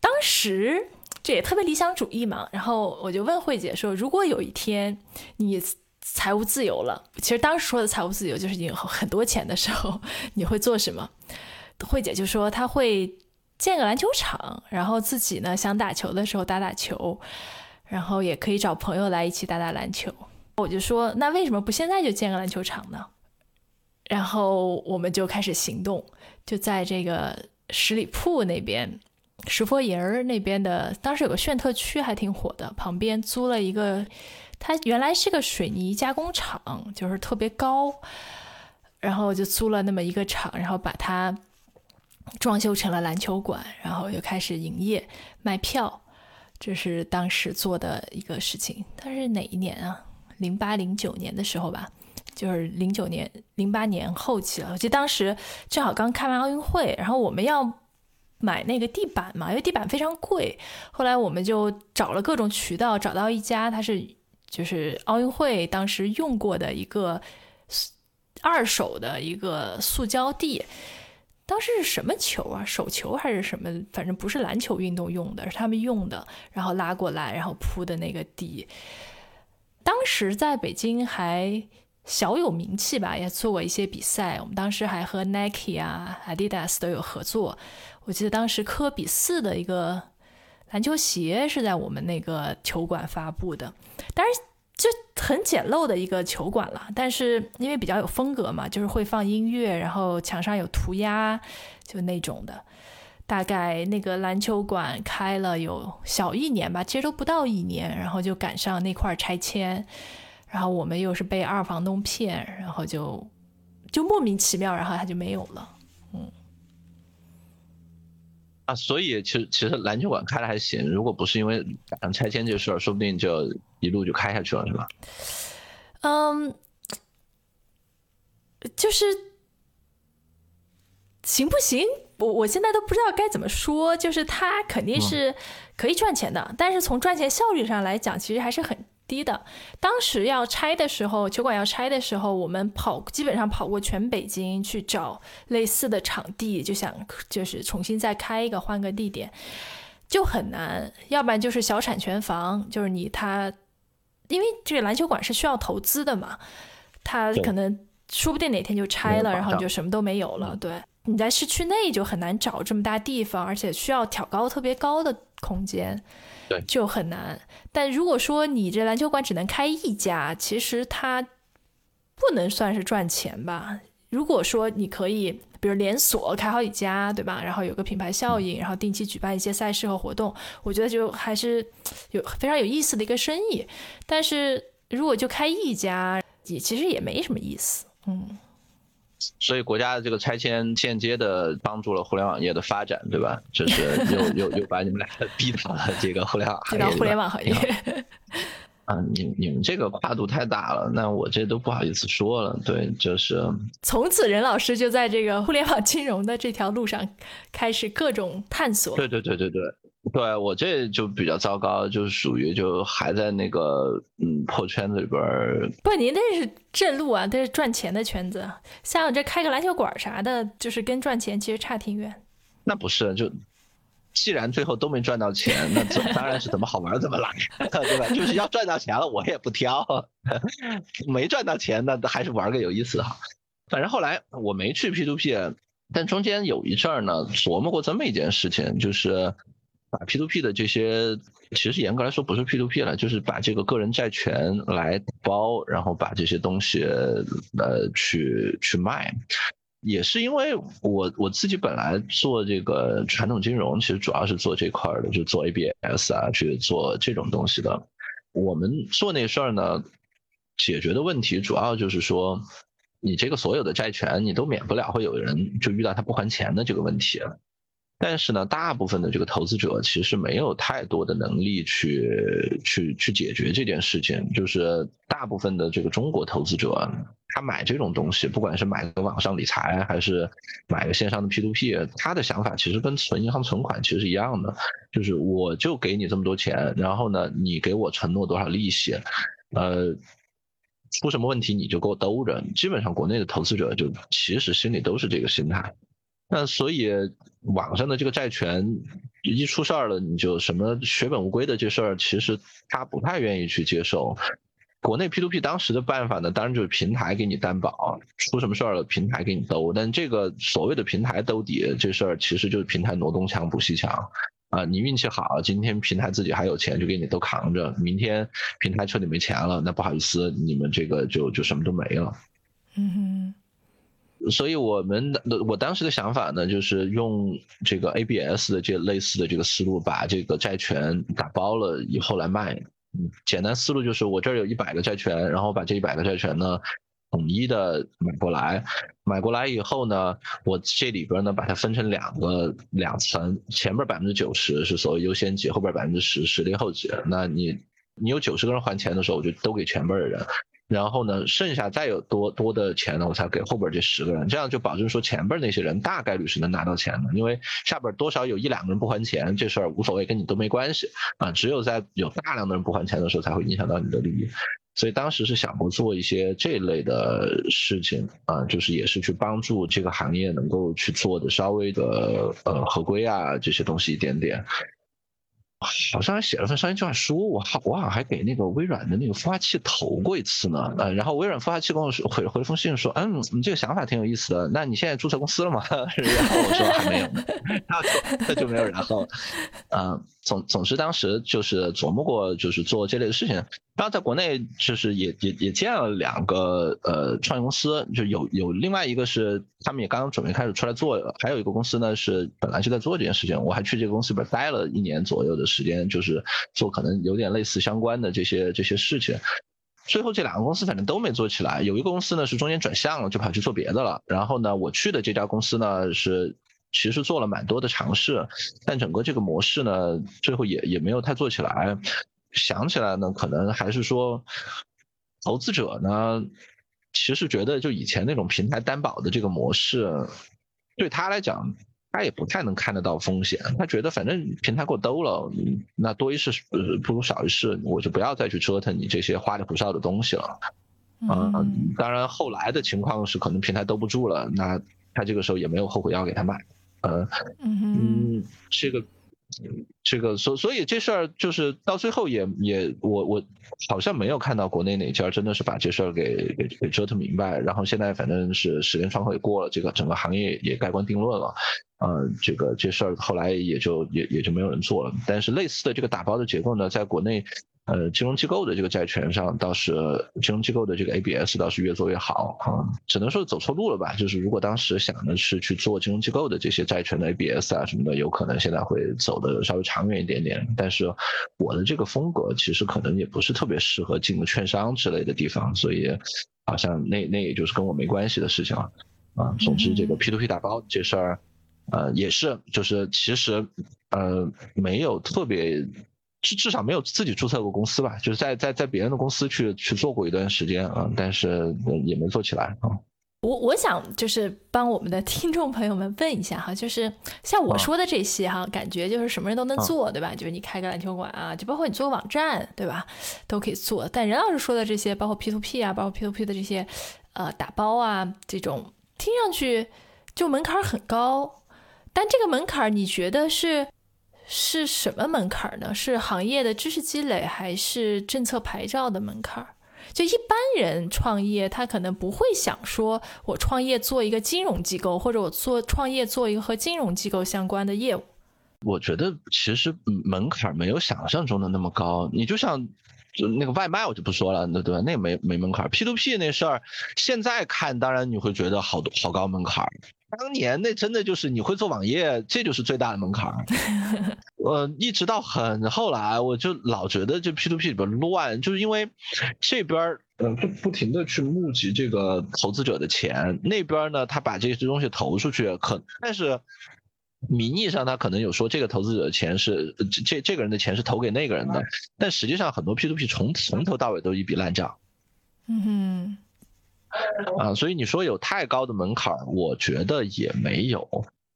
当时这也特别理想主义嘛。然后我就问慧姐说，如果有一天你财务自由了，其实当时说的财务自由就是你有很多钱的时候，你会做什么？慧姐就说她会。建个篮球场，然后自己呢想打球的时候打打球，然后也可以找朋友来一起打打篮球。我就说，那为什么不现在就建个篮球场呢？然后我们就开始行动，就在这个十里铺那边，石佛营儿那边的，当时有个炫特区还挺火的，旁边租了一个，它原来是个水泥加工厂，就是特别高，然后就租了那么一个厂，然后把它。装修成了篮球馆，然后又开始营业卖票，这是当时做的一个事情。它是哪一年啊？零八零九年的时候吧，就是零九年、零八年后期了。我记得当时正好刚开完奥运会，然后我们要买那个地板嘛，因为地板非常贵。后来我们就找了各种渠道，找到一家，它是就是奥运会当时用过的一个二手的一个塑胶地。当时是什么球啊？手球还是什么？反正不是篮球运动用的，是他们用的，然后拉过来，然后铺的那个地。当时在北京还小有名气吧，也做过一些比赛。我们当时还和 Nike 啊、Adidas 都有合作。我记得当时科比四的一个篮球鞋是在我们那个球馆发布的，当然就很简陋的一个球馆了。但是因为比较有风格嘛，就是会放音乐，然后墙上有涂鸦，就那种的。大概那个篮球馆开了有小一年吧，其实都不到一年，然后就赶上那块拆迁，然后我们又是被二房东骗，然后就就莫名其妙，然后它就没有了，嗯。啊，所以其实其实篮球馆开的还行，如果不是因为赶上拆迁这事儿，说不定就一路就开下去了，是吧？嗯，就是行不行？我我现在都不知道该怎么说，就是它肯定是可以赚钱的，但是从赚钱效率上来讲，其实还是很低的。当时要拆的时候，球馆要拆的时候，我们跑基本上跑过全北京去找类似的场地，就想就是重新再开一个，换个地点，就很难。要不然就是小产权房，就是你他，因为这个篮球馆是需要投资的嘛，它可能说不定哪天就拆了，然后就什么都没有了，对。你在市区内就很难找这么大地方，而且需要挑高特别高的空间，对，就很难。但如果说你这篮球馆只能开一家，其实它不能算是赚钱吧？如果说你可以，比如连锁开好几家，对吧？然后有个品牌效应，然后定期举办一些赛事和活动，我觉得就还是有非常有意思的一个生意。但是如果就开一家，也其实也没什么意思，嗯。所以国家的这个拆迁间接的帮助了互联网业的发展，对吧？就是又又又把你们俩 逼到了这个互联网行业。互联网行业。啊，你你们这个跨度太大了，那我这都不好意思说了。对，就是从此任老师就在这个互联网金融的这条路上开始各种探索。对对对对对。对我这就比较糟糕，就是属于就还在那个嗯破圈子里边儿。不，您那是正路啊，这是赚钱的圈子。像我这开个篮球馆啥的，就是跟赚钱其实差挺远。那不是，就既然最后都没赚到钱，那怎 当然是怎么好玩怎么来，对吧？就是要赚到钱了，我也不挑。没赚到钱，那还是玩个有意思哈。反正后来我没去 P to P，但中间有一阵儿呢，琢磨过这么一件事情，就是。把 P to P 的这些，其实严格来说不是 P to P 了，就是把这个个人债权来包，然后把这些东西呃去去卖，也是因为我我自己本来做这个传统金融，其实主要是做这块的，就做 ABS 啊，去做这种东西的。我们做那事儿呢，解决的问题主要就是说，你这个所有的债权，你都免不了会有人就遇到他不还钱的这个问题。但是呢，大部分的这个投资者其实没有太多的能力去去去解决这件事情。就是大部分的这个中国投资者，他买这种东西，不管是买个网上理财，还是买个线上的 P to P，他的想法其实跟存银行存款其实是一样的。就是我就给你这么多钱，然后呢，你给我承诺多少利息，呃，出什么问题你就给我兜着。基本上国内的投资者就其实心里都是这个心态。那所以网上的这个债权一出事儿了，你就什么血本无归的这事儿，其实他不太愿意去接受。国内 P to P 当时的办法呢，当然就是平台给你担保，出什么事儿了平台给你兜。但这个所谓的平台兜底这事儿，其实就是平台挪东墙补西墙啊。你运气好，今天平台自己还有钱，就给你都扛着；明天平台彻底没钱了，那不好意思，你们这个就就什么都没了。嗯哼。所以我们的我当时的想法呢，就是用这个 ABS 的这类似的这个思路，把这个债权打包了以后来卖。嗯，简单思路就是我这儿有一百个债权，然后把这一百个债权呢统一的买过来，买过来以后呢，我这里边呢把它分成两个两层，前面百分之九十是所谓优先级，后边百分之十是劣后级。那你你有九十个人还钱的时候，我就都给前边的人。然后呢，剩下再有多多的钱呢，我才给后边这十个人，这样就保证说前边那些人大概率是能拿到钱的，因为下边多少有一两个人不还钱，这事儿无所谓，跟你都没关系啊。只有在有大量的人不还钱的时候，才会影响到你的利益。所以当时是想过做一些这类的事情啊，就是也是去帮助这个行业能够去做的稍微的呃合规啊这些东西一点点。好像还写了份商业计划书，我好我好像还给那个微软的那个孵化器投过一次呢，呃，然后微软孵化器跟我说回回封信说，嗯，你这个想法挺有意思的，那你现在注册公司了吗？然后我说还没有，那就那就没有然后，嗯。总总之，当时就是琢磨过，就是做这类的事情。然后在国内，就是也也也建了两个呃创业公司，就有有另外一个是他们也刚刚准备开始出来做，还有一个公司呢是本来就在做这件事情。我还去这个公司里边待了一年左右的时间，就是做可能有点类似相关的这些这些事情。最后这两个公司反正都没做起来，有一个公司呢是中间转向了，就跑去做别的了。然后呢，我去的这家公司呢是。其实做了蛮多的尝试，但整个这个模式呢，最后也也没有太做起来。想起来呢，可能还是说，投资者呢，其实觉得就以前那种平台担保的这个模式，对他来讲，他也不太能看得到风险。他觉得反正平台给我兜了，那多一事不如少一事，我就不要再去折腾你这些花里胡哨的东西了。嗯，当然后来的情况是可能平台兜不住了，那他这个时候也没有后悔药给他买。呃，嗯，这个，这个，所所以这事儿就是到最后也也我我好像没有看到国内哪家真的是把这事儿给给给折腾明白，然后现在反正是时间窗口也过了，这个整个行业也盖棺定论了，呃，这个这事儿后来也就也也就没有人做了，但是类似的这个打包的结构呢，在国内。呃，金融机构的这个债权上倒是金融机构的这个 ABS 倒是越做越好啊，只能说走错路了吧。就是如果当时想的是去做金融机构的这些债权的 ABS 啊什么的，有可能现在会走的稍微长远一点点。但是我的这个风格其实可能也不是特别适合进券商之类的地方，所以好像那那也就是跟我没关系的事情了啊。总之这个 P2P 打包这事儿，呃，也是就是其实呃没有特别。至至少没有自己注册过公司吧，就是在在在别人的公司去去做过一段时间啊，但是也没做起来啊。我我想就是帮我们的听众朋友们问一下哈，就是像我说的这些哈，感觉就是什么人都能做，对吧？就是你开个篮球馆啊，就包括你做个网站，对吧？都可以做。但任老师说的这些，包括 P to P 啊，包括 P to P 的这些呃打包啊，这种听上去就门槛很高，但这个门槛你觉得是？是什么门槛呢？是行业的知识积累，还是政策牌照的门槛？就一般人创业，他可能不会想说，我创业做一个金融机构，或者我做创业做一个和金融机构相关的业务。我觉得其实门槛没有想象中的那么高。你就像就那个外卖，我就不说了，那对吧？那没没门槛。P to P 那事儿，现在看当然你会觉得好多好高门槛。当年那真的就是你会做网页，这就是最大的门槛儿。呃，一直到很后来，我就老觉得这 P to P 里边乱，就是因为这边儿呃不不停的去募集这个投资者的钱，那边呢他把这些东西投出去，可但是名义上他可能有说这个投资者的钱是这这个人的钱是投给那个人的，但实际上很多 P to P 从从头到尾都一笔烂账。嗯哼。啊，所以你说有太高的门槛，我觉得也没有。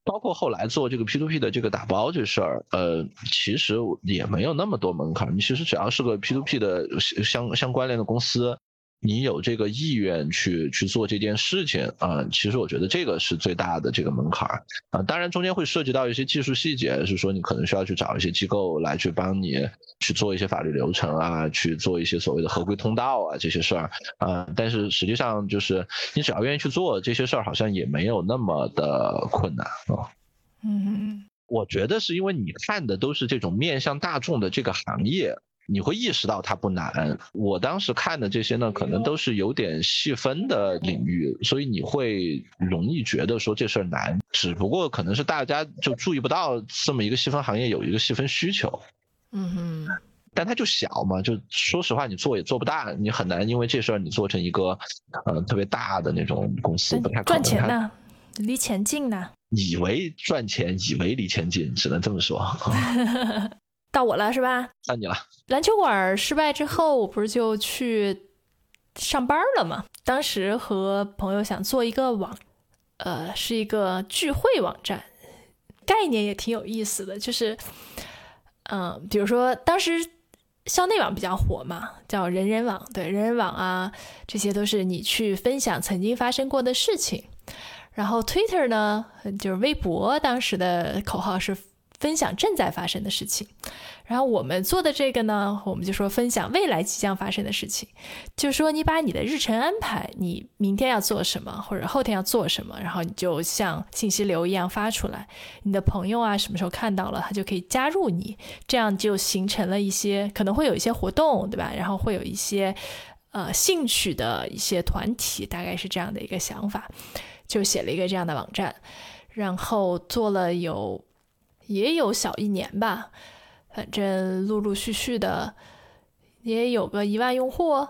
包括后来做这个 P to P 的这个打包这事儿，呃，其实也没有那么多门槛。你其实只要是个 P to P 的相相关联的公司。你有这个意愿去去做这件事情啊，其实我觉得这个是最大的这个门槛儿啊。当然中间会涉及到一些技术细节，是说你可能需要去找一些机构来去帮你去做一些法律流程啊，去做一些所谓的合规通道啊这些事儿啊。但是实际上就是你只要愿意去做这些事儿，好像也没有那么的困难啊。嗯，我觉得是因为你看的都是这种面向大众的这个行业。你会意识到它不难。我当时看的这些呢，可能都是有点细分的领域，所以你会容易觉得说这事儿难。只不过可能是大家就注意不到这么一个细分行业有一个细分需求。嗯哼。但它就小嘛，就说实话，你做也做不大，你很难因为这事儿你做成一个呃特别大的那种公司。赚钱呢，离钱近呢。以为赚钱，以为离钱近，只能这么说。到我了是吧？到你了。篮球馆失败之后，我不是就去上班了吗？当时和朋友想做一个网，呃，是一个聚会网站，概念也挺有意思的。就是，嗯，比如说当时校内网比较火嘛，叫人人网，对人人网啊，这些都是你去分享曾经发生过的事情。然后 Twitter 呢，就是微博，当时的口号是分享正在发生的事情。然后我们做的这个呢，我们就说分享未来即将发生的事情，就是说你把你的日程安排，你明天要做什么，或者后天要做什么，然后你就像信息流一样发出来，你的朋友啊什么时候看到了，他就可以加入你，这样就形成了一些可能会有一些活动，对吧？然后会有一些呃兴趣的一些团体，大概是这样的一个想法，就写了一个这样的网站，然后做了有也有小一年吧。反正陆陆续续的也有个一万用户，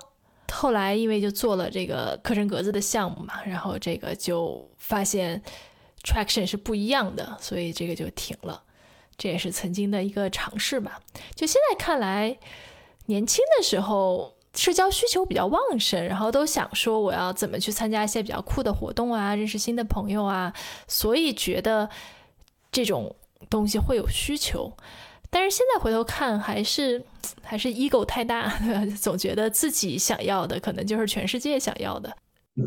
后来因为就做了这个课程格子的项目嘛，然后这个就发现 traction 是不一样的，所以这个就停了。这也是曾经的一个尝试吧。就现在看来，年轻的时候社交需求比较旺盛，然后都想说我要怎么去参加一些比较酷的活动啊，认识新的朋友啊，所以觉得这种东西会有需求。但是现在回头看，还是 还是 ego 太大，总觉得自己想要的可能就是全世界想要的。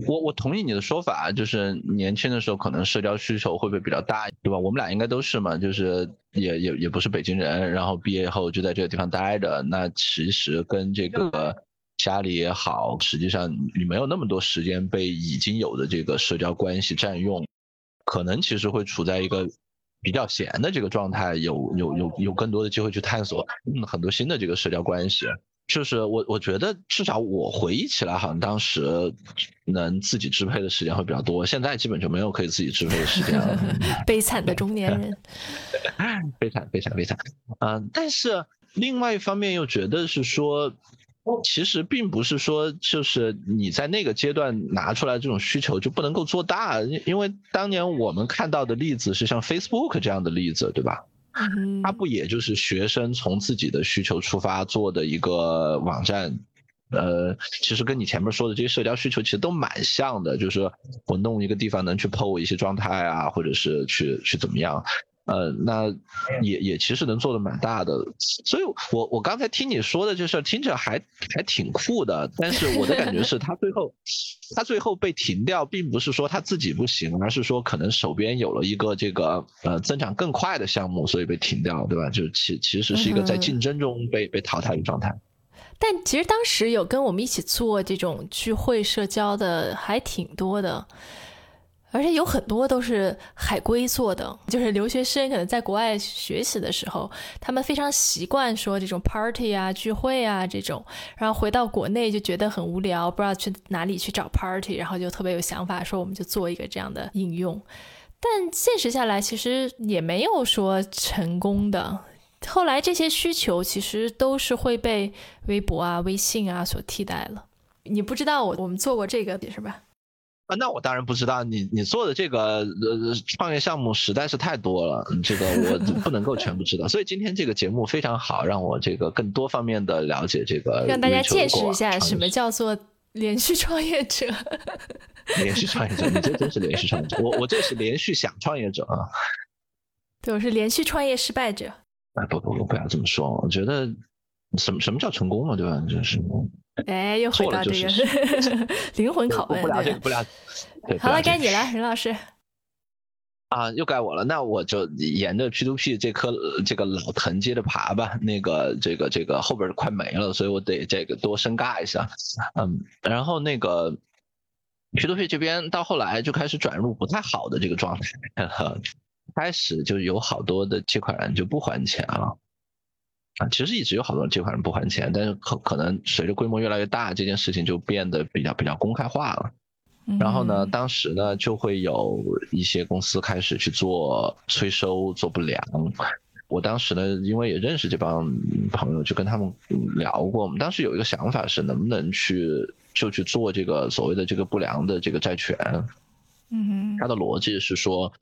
我我同意你的说法，就是年轻的时候可能社交需求会不会比较大，对吧？我们俩应该都是嘛，就是也也也不是北京人，然后毕业后就在这个地方待着，那其实跟这个家里也好，实际上你没有那么多时间被已经有的这个社交关系占用，可能其实会处在一个。比较闲的这个状态，有有有有更多的机会去探索嗯很多新的这个社交关系。就是我我觉得至少我回忆起来，好像当时能自己支配的时间会比较多。现在基本就没有可以自己支配的时间了。悲惨的中年人。悲惨悲惨悲惨。嗯，但是另外一方面又觉得是说。其实并不是说，就是你在那个阶段拿出来这种需求就不能够做大，因因为当年我们看到的例子是像 Facebook 这样的例子，对吧？它不也就是学生从自己的需求出发做的一个网站？呃，其实跟你前面说的这些社交需求其实都蛮像的，就是我弄一个地方能去 PO 一些状态啊，或者是去去怎么样。呃，那也也其实能做的蛮大的，所以我我刚才听你说的这事儿听着还还挺酷的，但是我的感觉是他最后他最后被停掉，并不是说他自己不行，而是说可能手边有了一个这个呃增长更快的项目，所以被停掉，对吧？就其其实是一个在竞争中被被淘汰的状态。但其实当时有跟我们一起做这种聚会社交的还挺多的。而且有很多都是海归做的，就是留学生可能在国外学习的时候，他们非常习惯说这种 party 啊、聚会啊这种，然后回到国内就觉得很无聊，不知道去哪里去找 party，然后就特别有想法，说我们就做一个这样的应用。但现实下来，其实也没有说成功的。后来这些需求其实都是会被微博啊、微信啊所替代了。你不知道我我们做过这个是吧？啊，那我当然不知道，你你做的这个呃创业项目实在是太多了，这个我不能够全部知道，所以今天这个节目非常好，让我这个更多方面的了解这个。让大家见识一下什么叫做连续创业者。连续创业者，你这真是连续创业者，我我这是连续想创业者啊。对，我是连续创业失败者。哎，不不不，不要这么说，我觉得什么什么叫成功嘛，对吧？就是。哎，又回到这个 灵魂拷问，不了解，不了解。好了，该你了，任老师。啊，又该我了，那我就沿着 P to P 这颗这个老藤接着爬吧。那个，这个，这个后边快没了，所以我得这个多深尬一下。嗯，然后那个 P to P 这边到后来就开始转入不太好的这个状态，开始就有好多的借款人就不还钱了。啊，其实一直有好多借款人不还钱，但是可可能随着规模越来越大，这件事情就变得比较比较公开化了。然后呢，当时呢就会有一些公司开始去做催收、做不良。我当时呢，因为也认识这帮朋友，就跟他们聊过。我们当时有一个想法是，能不能去就去做这个所谓的这个不良的这个债权？嗯哼，他的逻辑是说。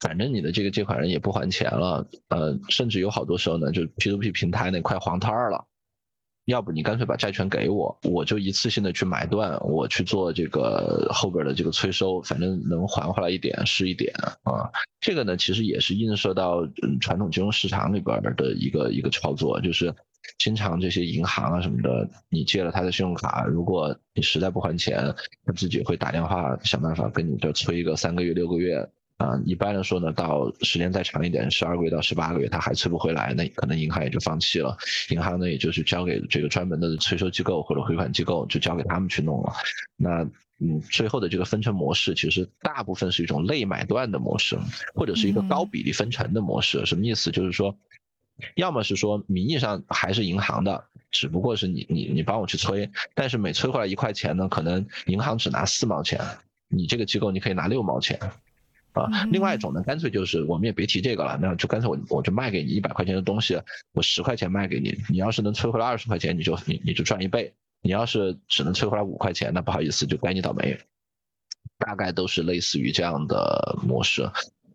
反正你的这个借款人也不还钱了，呃，甚至有好多时候呢，就 P to P 平台那块黄摊儿了，要不你干脆把债权给我，我就一次性的去买断，我去做这个后边的这个催收，反正能还回来一点是一点啊。这个呢，其实也是映射到传统金融市场里边的一个一个操作，就是经常这些银行啊什么的，你借了他的信用卡，如果你实在不还钱，他自己会打电话想办法跟你这催一个三个月、六个月。啊，一般来说呢，到时间再长一点，十二个月到十八个月，他还催不回来，那可能银行也就放弃了。银行呢，也就是交给这个专门的催收机构或者回款机构，就交给他们去弄了。那嗯，最后的这个分成模式，其实大部分是一种类买断的模式，或者是一个高比例分成的模式。什么意思？就是说，要么是说名义上还是银行的，只不过是你你你帮我去催，但是每催回来一块钱呢，可能银行只拿四毛钱，你这个机构你可以拿六毛钱。啊，另外一种呢，干脆就是我们也别提这个了，那就干脆我我就卖给你一百块钱的东西，我十块钱卖给你，你要是能催回来二十块钱，你就你你就赚一倍；你要是只能催回来五块钱，那不好意思，就该你倒霉。大概都是类似于这样的模式，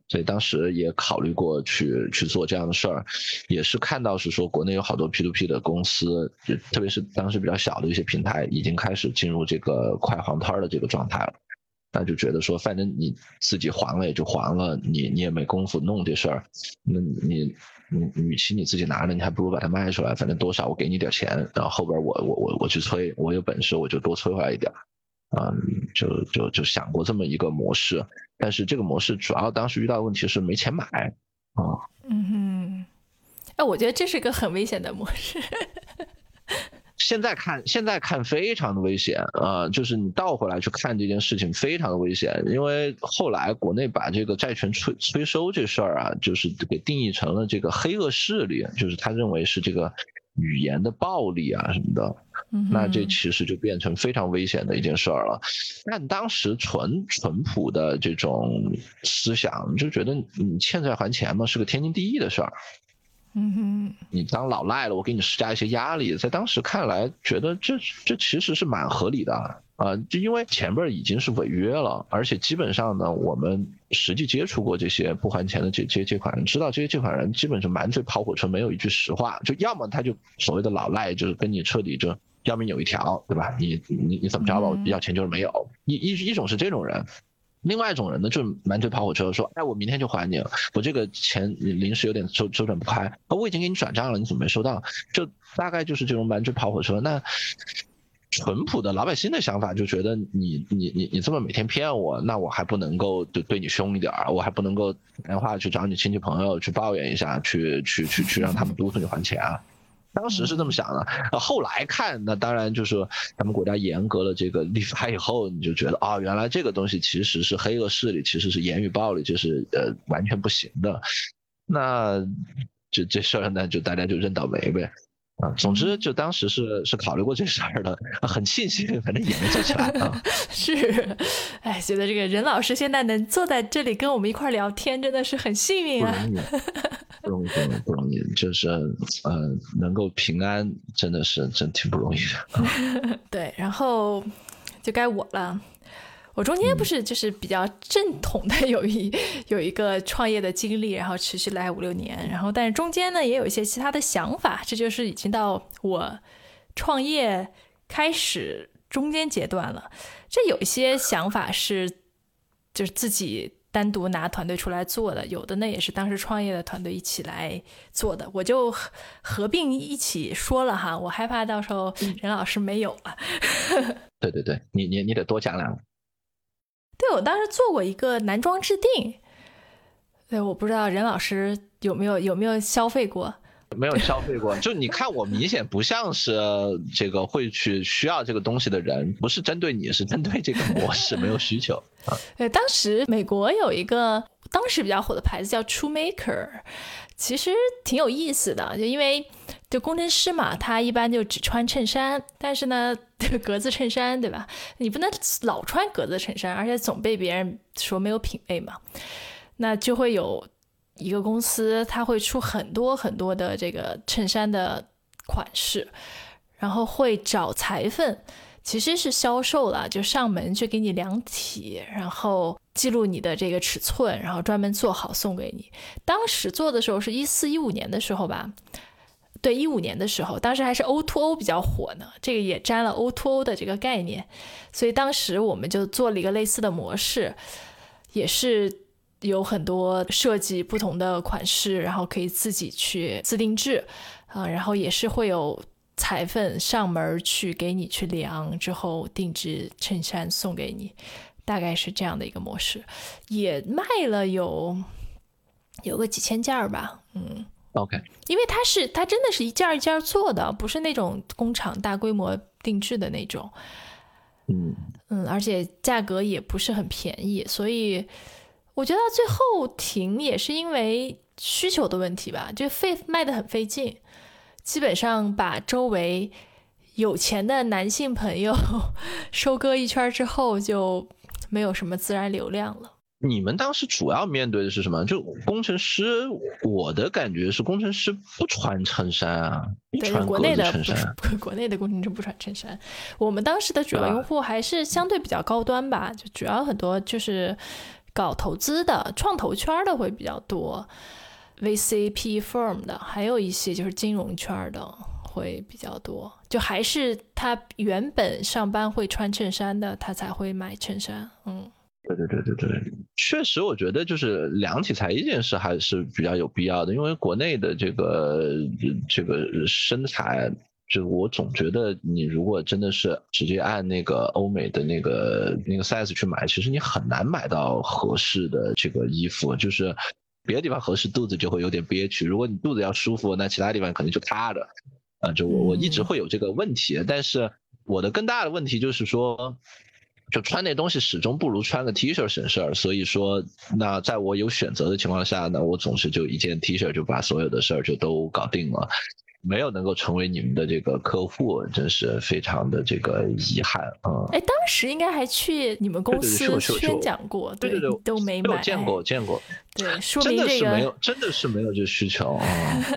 所以当时也考虑过去去做这样的事儿，也是看到是说国内有好多 P to P 的公司，就特别是当时比较小的一些平台，已经开始进入这个快黄摊的这个状态了。那就觉得说，反正你自己还了也就还了，你你也没功夫弄这事儿，那你你与其你自己拿着，你还不如把它卖出来，反正多少我给你点钱，然后后边我我我我去催，我有本事我就多催回来一点，嗯，就就就想过这么一个模式，但是这个模式主要当时遇到的问题是没钱买。啊，嗯哼，哎，我觉得这是个很危险的模式。现在看，现在看非常的危险啊！就是你倒回来去看这件事情，非常的危险。因为后来国内把这个债权催催收这事儿啊，就是给定义成了这个黑恶势力，就是他认为是这个语言的暴力啊什么的。那这其实就变成非常危险的一件事儿了。但当时纯淳朴的这种思想，就觉得你欠债还钱嘛，是个天经地义的事儿。嗯哼，你当老赖了，我给你施加一些压力，在当时看来，觉得这这其实是蛮合理的啊，就因为前边已经是违约了，而且基本上呢，我们实际接触过这些不还钱的这这些借款人，知道这些借款人基本是满嘴跑火车，没有一句实话，就要么他就所谓的老赖，就是跟你彻底就要命有一条，对吧？你你你怎么着吧，要钱就是没有，一一一种是这种人。另外一种人呢，就是满嘴跑火车，说，哎，我明天就还你了，我这个钱临时有点周周转不开，我已经给你转账了，你怎么没收到？就大概就是这种满嘴跑火车。那淳朴的老百姓的想法就觉得，你你你你这么每天骗我，那我还不能够就对你凶一点儿，我还不能够打电话去找你亲戚朋友去抱怨一下，去去去去让他们督促你还钱啊。当时是这么想的，后来看那当然就是咱们国家严格了这个立法以后，你就觉得啊，原来这个东西其实是黑恶势力，其实是言语暴力，就是呃完全不行的。那就这事儿呢，就大家就认倒霉呗。啊，总之就当时是是考虑过这事儿的，很庆幸，反正也没做起来啊。是，哎，觉得这个任老师现在能坐在这里跟我们一块聊天，真的是很幸运啊。不容易，不容易，不容易，就是呃，能够平安，真的是真挺不容易的。对，然后就该我了。我中间不是就是比较正统的有一有一个创业的经历，然后持续了五六年，然后但是中间呢也有一些其他的想法，这就是已经到我创业开始中间阶段了。这有一些想法是就是自己单独拿团队出来做的，有的呢也是当时创业的团队一起来做的，我就合并一起说了哈，我害怕到时候任老师没有了。对对对，你你你得多讲两个。对，我当时做过一个男装制定，对，我不知道任老师有没有有没有消费过，没有消费过，就你看我明显不像是这个会去需要这个东西的人，不是针对你，是针对这个模式没有需求啊。对，当时美国有一个当时比较火的牌子叫 True Maker，其实挺有意思的，就因为。就工程师嘛，他一般就只穿衬衫，但是呢，格子衬衫，对吧？你不能老穿格子衬衫，而且总被别人说没有品味嘛。那就会有一个公司，他会出很多很多的这个衬衫的款式，然后会找裁缝，其实是销售了，就上门去给你量体，然后记录你的这个尺寸，然后专门做好送给你。当时做的时候是一四一五年的时候吧。对，一五年的时候，当时还是 O to 比较火呢，这个也沾了 O to O 的这个概念，所以当时我们就做了一个类似的模式，也是有很多设计不同的款式，然后可以自己去自定制，啊，然后也是会有裁缝上门去给你去量之后定制衬衫送给你，大概是这样的一个模式，也卖了有有个几千件儿吧，嗯。OK，因为它是它真的是一件一件做的，不是那种工厂大规模定制的那种。嗯嗯，而且价格也不是很便宜，所以我觉得最后停也是因为需求的问题吧，就费卖的很费劲，基本上把周围有钱的男性朋友 收割一圈之后，就没有什么自然流量了。你们当时主要面对的是什么？就工程师，我的感觉是工程师不穿衬衫啊，对，穿国内的衬衫。国内的工程师不穿衬衫。我们当时的主要用户还是相对比较高端吧，就主要很多就是搞投资的、创投圈的会比较多，VCP firm 的，还有一些就是金融圈的会比较多。就还是他原本上班会穿衬衫的，他才会买衬衫。嗯。对对对对对，确实，我觉得就是量体裁衣这件事还是比较有必要的，因为国内的这个这个身材，就我总觉得你如果真的是直接按那个欧美的那个那个 size 去买，其实你很难买到合适的这个衣服，就是别的地方合适肚子就会有点憋屈，如果你肚子要舒服，那其他地方肯定就塌着，啊，就我我一直会有这个问题，但是我的更大的问题就是说。就穿那东西始终不如穿个 T 恤省事儿，所以说，那在我有选择的情况下呢，我总是就一件 T 恤就把所有的事儿就都搞定了，没有能够成为你们的这个客户，真是非常的这个遗憾啊！哎，当时应该还去你们公司宣讲过，对对对，都没买，见过见过，对，说明这个没有，真的是没有这需求啊！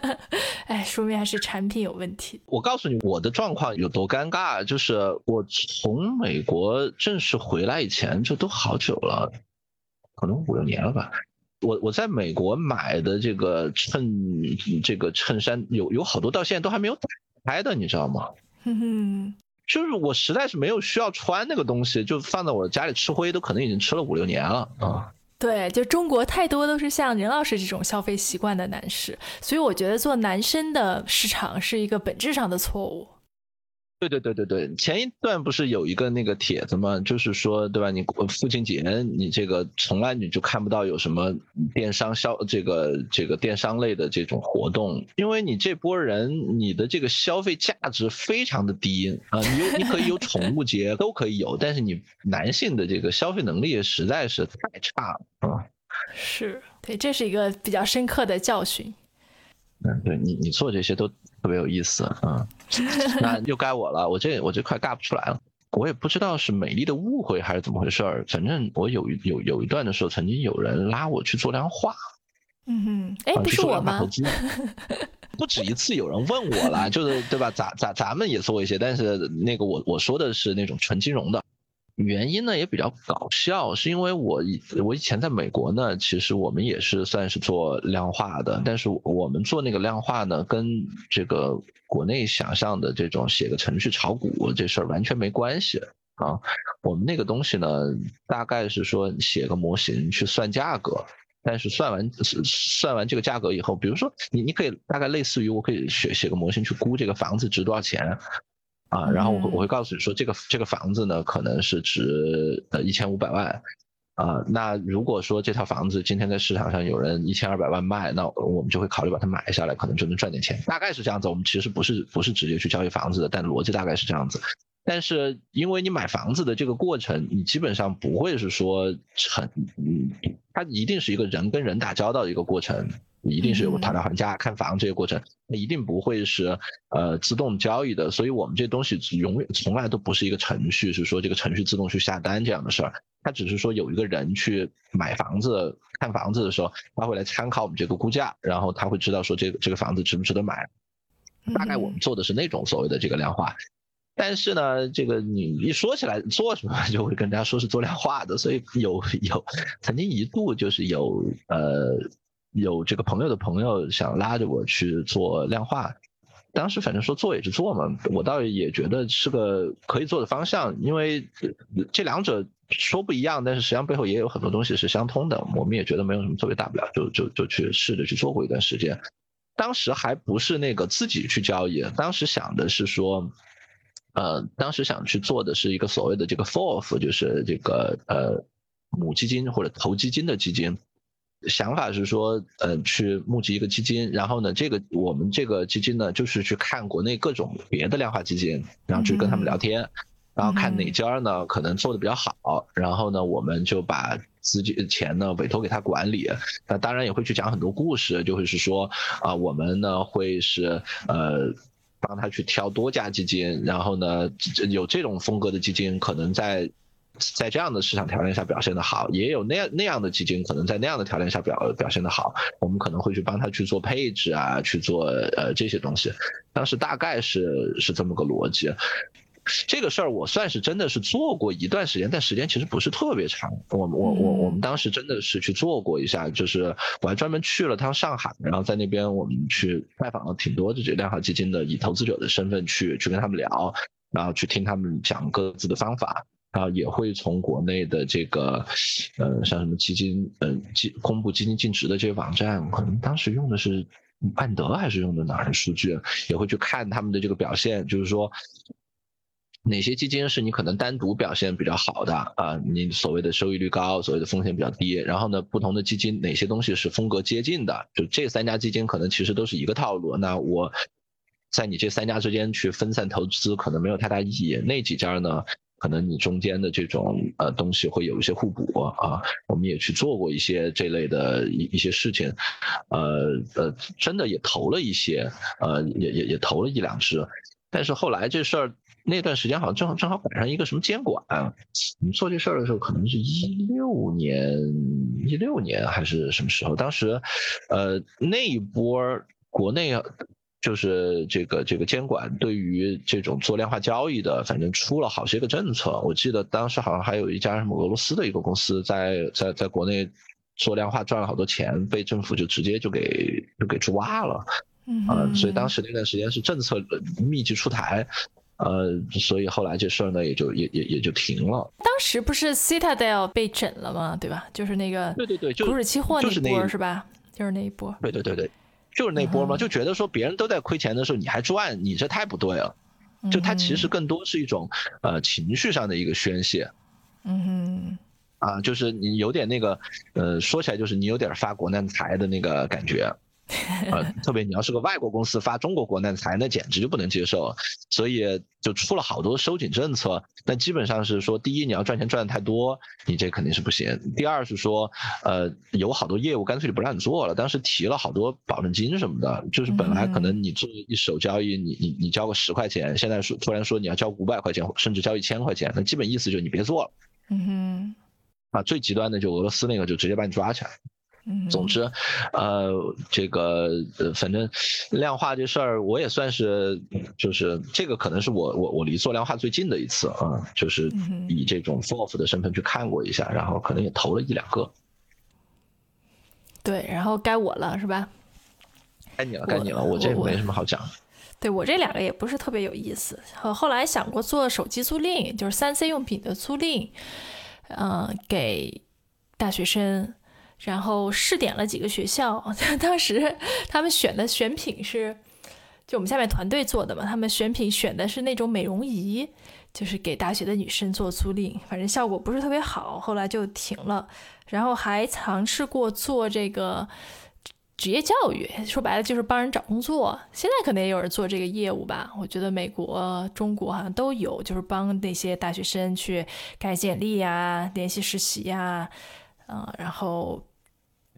哎，说明还是产品有问题。我告诉你，我的状况有多尴尬，就是我从美国正式回来以前，这都好久了，可能五六年了吧。我我在美国买的这个衬这个衬衫有有好多到现在都还没有打开的，你知道吗？就是我实在是没有需要穿那个东西，就放在我家里吃灰，都可能已经吃了五六年了啊。对，就中国太多都是像任老师这种消费习惯的男士，所以我觉得做男生的市场是一个本质上的错误。对对对对对，前一段不是有一个那个帖子吗？就是说，对吧？你父亲节，你这个从来你就看不到有什么电商销这个这个电商类的这种活动，因为你这波人，你的这个消费价值非常的低啊。你有你可以有宠物节都可以有，但是你男性的这个消费能力实在是太差了啊。是对，这是一个比较深刻的教训。嗯，对你你做这些都。特别有意思，嗯，那又该我了，我这我这快尬不出来了，我也不知道是美丽的误会还是怎么回事儿，反正我有有有一段的时候，曾经有人拉我去做量化，嗯哼，哎，不是我吗？不止一次有人问我了，就是对吧？咱咱咱们也做一些，但是那个我我说的是那种纯金融的。原因呢也比较搞笑，是因为我以我以前在美国呢，其实我们也是算是做量化的，但是我们做那个量化呢，跟这个国内想象的这种写个程序炒股这事儿完全没关系啊。我们那个东西呢，大概是说写个模型去算价格，但是算完算完这个价格以后，比如说你你可以大概类似于我可以写写个模型去估这个房子值多少钱。啊，然后我我会告诉你说，这个这个房子呢，可能是值呃一千五百万，啊，那如果说这套房子今天在市场上有人一千二百万卖，那我们就会考虑把它买下来，可能就能赚点钱，大概是这样子。我们其实不是不是直接去交易房子的，但逻辑大概是这样子。但是因为你买房子的这个过程，你基本上不会是说很，嗯，它一定是一个人跟人打交道的一个过程。一定是有个讨价还价、看房这些过程，那一定不会是呃自动交易的，所以我们这东西永远从来都不是一个程序，是说这个程序自动去下单这样的事儿，它只是说有一个人去买房子、看房子的时候，他会来参考我们这个估价，然后他会知道说这个这个房子值不值得买，大概我们做的是那种所谓的这个量化，但是呢，这个你一说起来做什么，就会跟大家说是做量化的，所以有有曾经一度就是有呃。有这个朋友的朋友想拉着我去做量化，当时反正说做也是做嘛，我倒也觉得是个可以做的方向，因为这两者说不一样，但是实际上背后也有很多东西是相通的。我们也觉得没有什么特别大不了，就就就去试着去做过一段时间。当时还不是那个自己去交易，当时想的是说，呃，当时想去做的是一个所谓的这个 FOF，就是这个呃母基金或者投基金的基金。想法是说，呃，去募集一个基金，然后呢，这个我们这个基金呢，就是去看国内各种别的量化基金，然后去跟他们聊天，然后看哪家呢可能做的比较好，然后呢，我们就把。资金钱呢委托给他管理，那当然也会去讲很多故事，就会是说啊，我们呢会是呃帮他去挑多家基金，然后呢有这种风格的基金可能在在这样的市场条件下表现的好，也有那样那样的基金可能在那样的条件下表表现的好，我们可能会去帮他去做配置啊，去做呃这些东西，当时大概是是这么个逻辑。这个事儿我算是真的是做过一段时间，但时间其实不是特别长。我我我我们当时真的是去做过一下，就是我还专门去了趟上海，然后在那边我们去拜访了挺多的这量化基金的以投资者的身份去去跟他们聊，然后去听他们讲各自的方法，然后也会从国内的这个呃像什么基金嗯基公布基金净值的这些网站，可能当时用的是万德还是用的哪儿的数据，也会去看他们的这个表现，就是说。哪些基金是你可能单独表现比较好的啊？你所谓的收益率高，所谓的风险比较低。然后呢，不同的基金哪些东西是风格接近的？就这三家基金可能其实都是一个套路。那我在你这三家之间去分散投资，可能没有太大意义。那几家呢，可能你中间的这种呃东西会有一些互补啊。我们也去做过一些这类的一一些事情，呃呃，真的也投了一些，呃也也也投了一两只，但是后来这事儿。那段时间好像正好正好赶上一个什么监管，我们做这事儿的时候可能是一六年，一六年还是什么时候？当时，呃，那一波国内就是这个这个监管对于这种做量化交易的，反正出了好些个政策。我记得当时好像还有一家什么俄罗斯的一个公司在在在国内做量化赚了好多钱，被政府就直接就给就给抓了。嗯，所以当时那段时间是政策密集出台。呃，所以后来这事儿呢，也就也也也就停了。当时不是 Citadel 被整了吗？对吧？就是那个对对对，股指期货那一波是吧？就是那一波。对对对对，就是那波嘛，就觉得说别人都在亏钱的时候你还赚，你这太不对了。就它其实更多是一种呃情绪上的一个宣泄。嗯哼。啊，就是你有点那个呃，说起来就是你有点发国难财的那个感觉。呃，特别你要是个外国公司发中国国难财，那简直就不能接受，所以就出了好多收紧政策。那基本上是说，第一，你要赚钱赚的太多，你这肯定是不行；第二是说，呃，有好多业务干脆就不让你做了。当时提了好多保证金什么的，就是本来可能你做一手交易，你你你交个十块钱，现在说突然说你要交五百块钱，甚至交一千块钱，那基本意思就是你别做了。嗯哼。啊，最极端的就俄罗斯那个，就直接把你抓起来。总之，呃，这个呃，反正量化这事儿，我也算是，就是这个可能是我我我离做量化最近的一次啊，就是以这种 FOF 的身份去看过一下，然后可能也投了一两个。对，然后该我了是吧？该你了，该你了，我这没什么好讲。对我这两个也不是特别有意思，后后来想过做手机租赁，就是三 C 用品的租赁，嗯，给大学生。然后试点了几个学校，当时他们选的选品是，就我们下面团队做的嘛，他们选品选的是那种美容仪，就是给大学的女生做租赁，反正效果不是特别好，后来就停了。然后还尝试过做这个职业教育，说白了就是帮人找工作。现在可能也有人做这个业务吧，我觉得美国、中国好像都有，就是帮那些大学生去改简历呀、联系实习呀。嗯，然后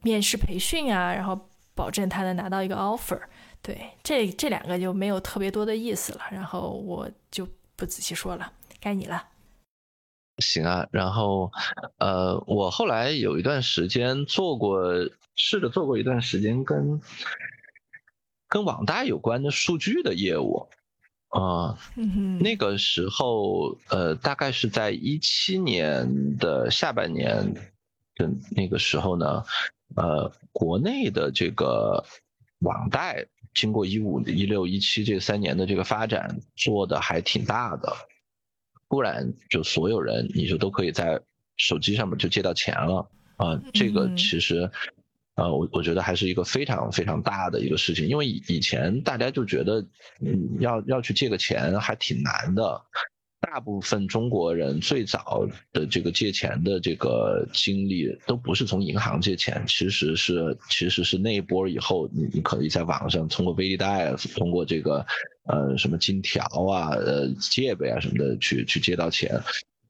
面试培训啊，然后保证他能拿到一个 offer。对，这这两个就没有特别多的意思了。然后我就不仔细说了，该你了。行啊，然后呃，我后来有一段时间做过，试着做过一段时间跟跟网大有关的数据的业务啊。那个时候呃，大概是在一七年的下半年的。那个时候呢，呃，国内的这个网贷经过一五、一六、一七这三年的这个发展，做的还挺大的。突然就所有人你就都可以在手机上面就借到钱了啊，这个其实。呃，我我觉得还是一个非常非常大的一个事情，因为以以前大家就觉得，嗯，要要去借个钱还挺难的。大部分中国人最早的这个借钱的这个经历，都不是从银行借钱，其实是其实是那一波以后，你你可以在网上通过微粒贷，通过这个呃什么金条啊、呃借呗啊什么的去去借到钱。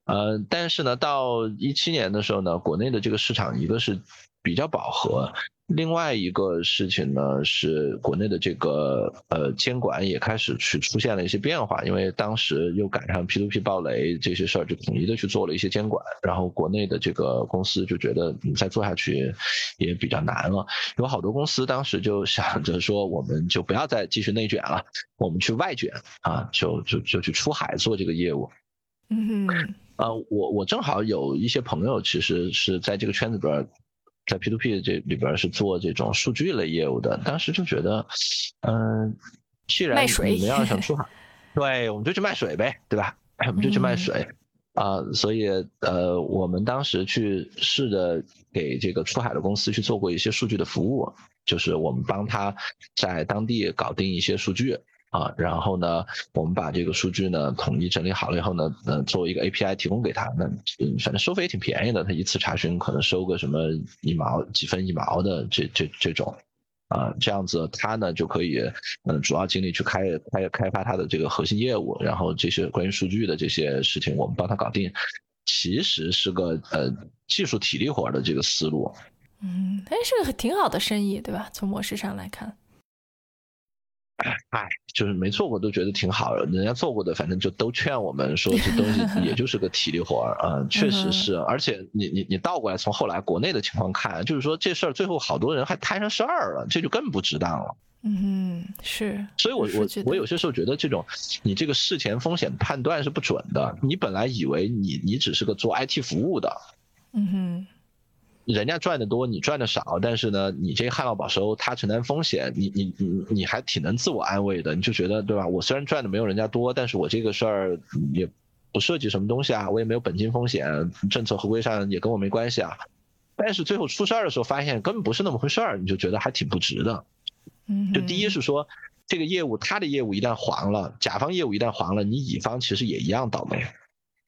呃，但是呢，到一七年的时候呢，国内的这个市场一个是。比较饱和，另外一个事情呢是国内的这个呃监管也开始去出现了一些变化，因为当时又赶上 P2P 暴雷这些事儿，就统一的去做了一些监管，然后国内的这个公司就觉得你再做下去也比较难了，有好多公司当时就想着说，我们就不要再继续内卷了，我们去外卷啊，就就就去出海做这个业务。嗯，呃，我我正好有一些朋友其实是在这个圈子边。在 P2P 这里边是做这种数据类业务的，当时就觉得，嗯，既然你们要想出海，对，我们就去卖水呗，对吧？我们就去卖水啊，所以呃，我们当时去试着给这个出海的公司去做过一些数据的服务，就是我们帮他在当地搞定一些数据。啊，然后呢，我们把这个数据呢统一整理好了以后呢，呃，作为一个 API 提供给他，那嗯反正收费也挺便宜的，他一次查询可能收个什么一毛几分一毛的这这这种，啊，这样子他呢就可以，嗯，主要精力去开开开发他的这个核心业务，然后这些关于数据的这些事情我们帮他搞定，其实是个呃技术体力活的这个思路，嗯，哎，是个挺好的生意，对吧？从模式上来看。哎，就是没做过都觉得挺好的，人家做过的反正就都劝我们说这东西也就是个体力活儿啊，确实是。而且你你你倒过来从后来国内的情况看，就是说这事儿最后好多人还摊上事儿了，这就更不值当了。嗯，是。所以我我我有些时候觉得这种你这个事前风险判断是不准的。你本来以为你你只是个做 IT 服务的，嗯哼。人家赚的多，你赚的少，但是呢，你这旱涝保收，他承担风险，你你你你还挺能自我安慰的，你就觉得对吧？我虽然赚的没有人家多，但是我这个事儿也不涉及什么东西啊，我也没有本金风险，政策合规上也跟我没关系啊。但是最后出事儿的时候，发现根本不是那么回事儿，你就觉得还挺不值的。嗯，就第一是说，这个业务他的业务一旦黄了，甲方业务一旦黄了，你乙方其实也一样倒霉。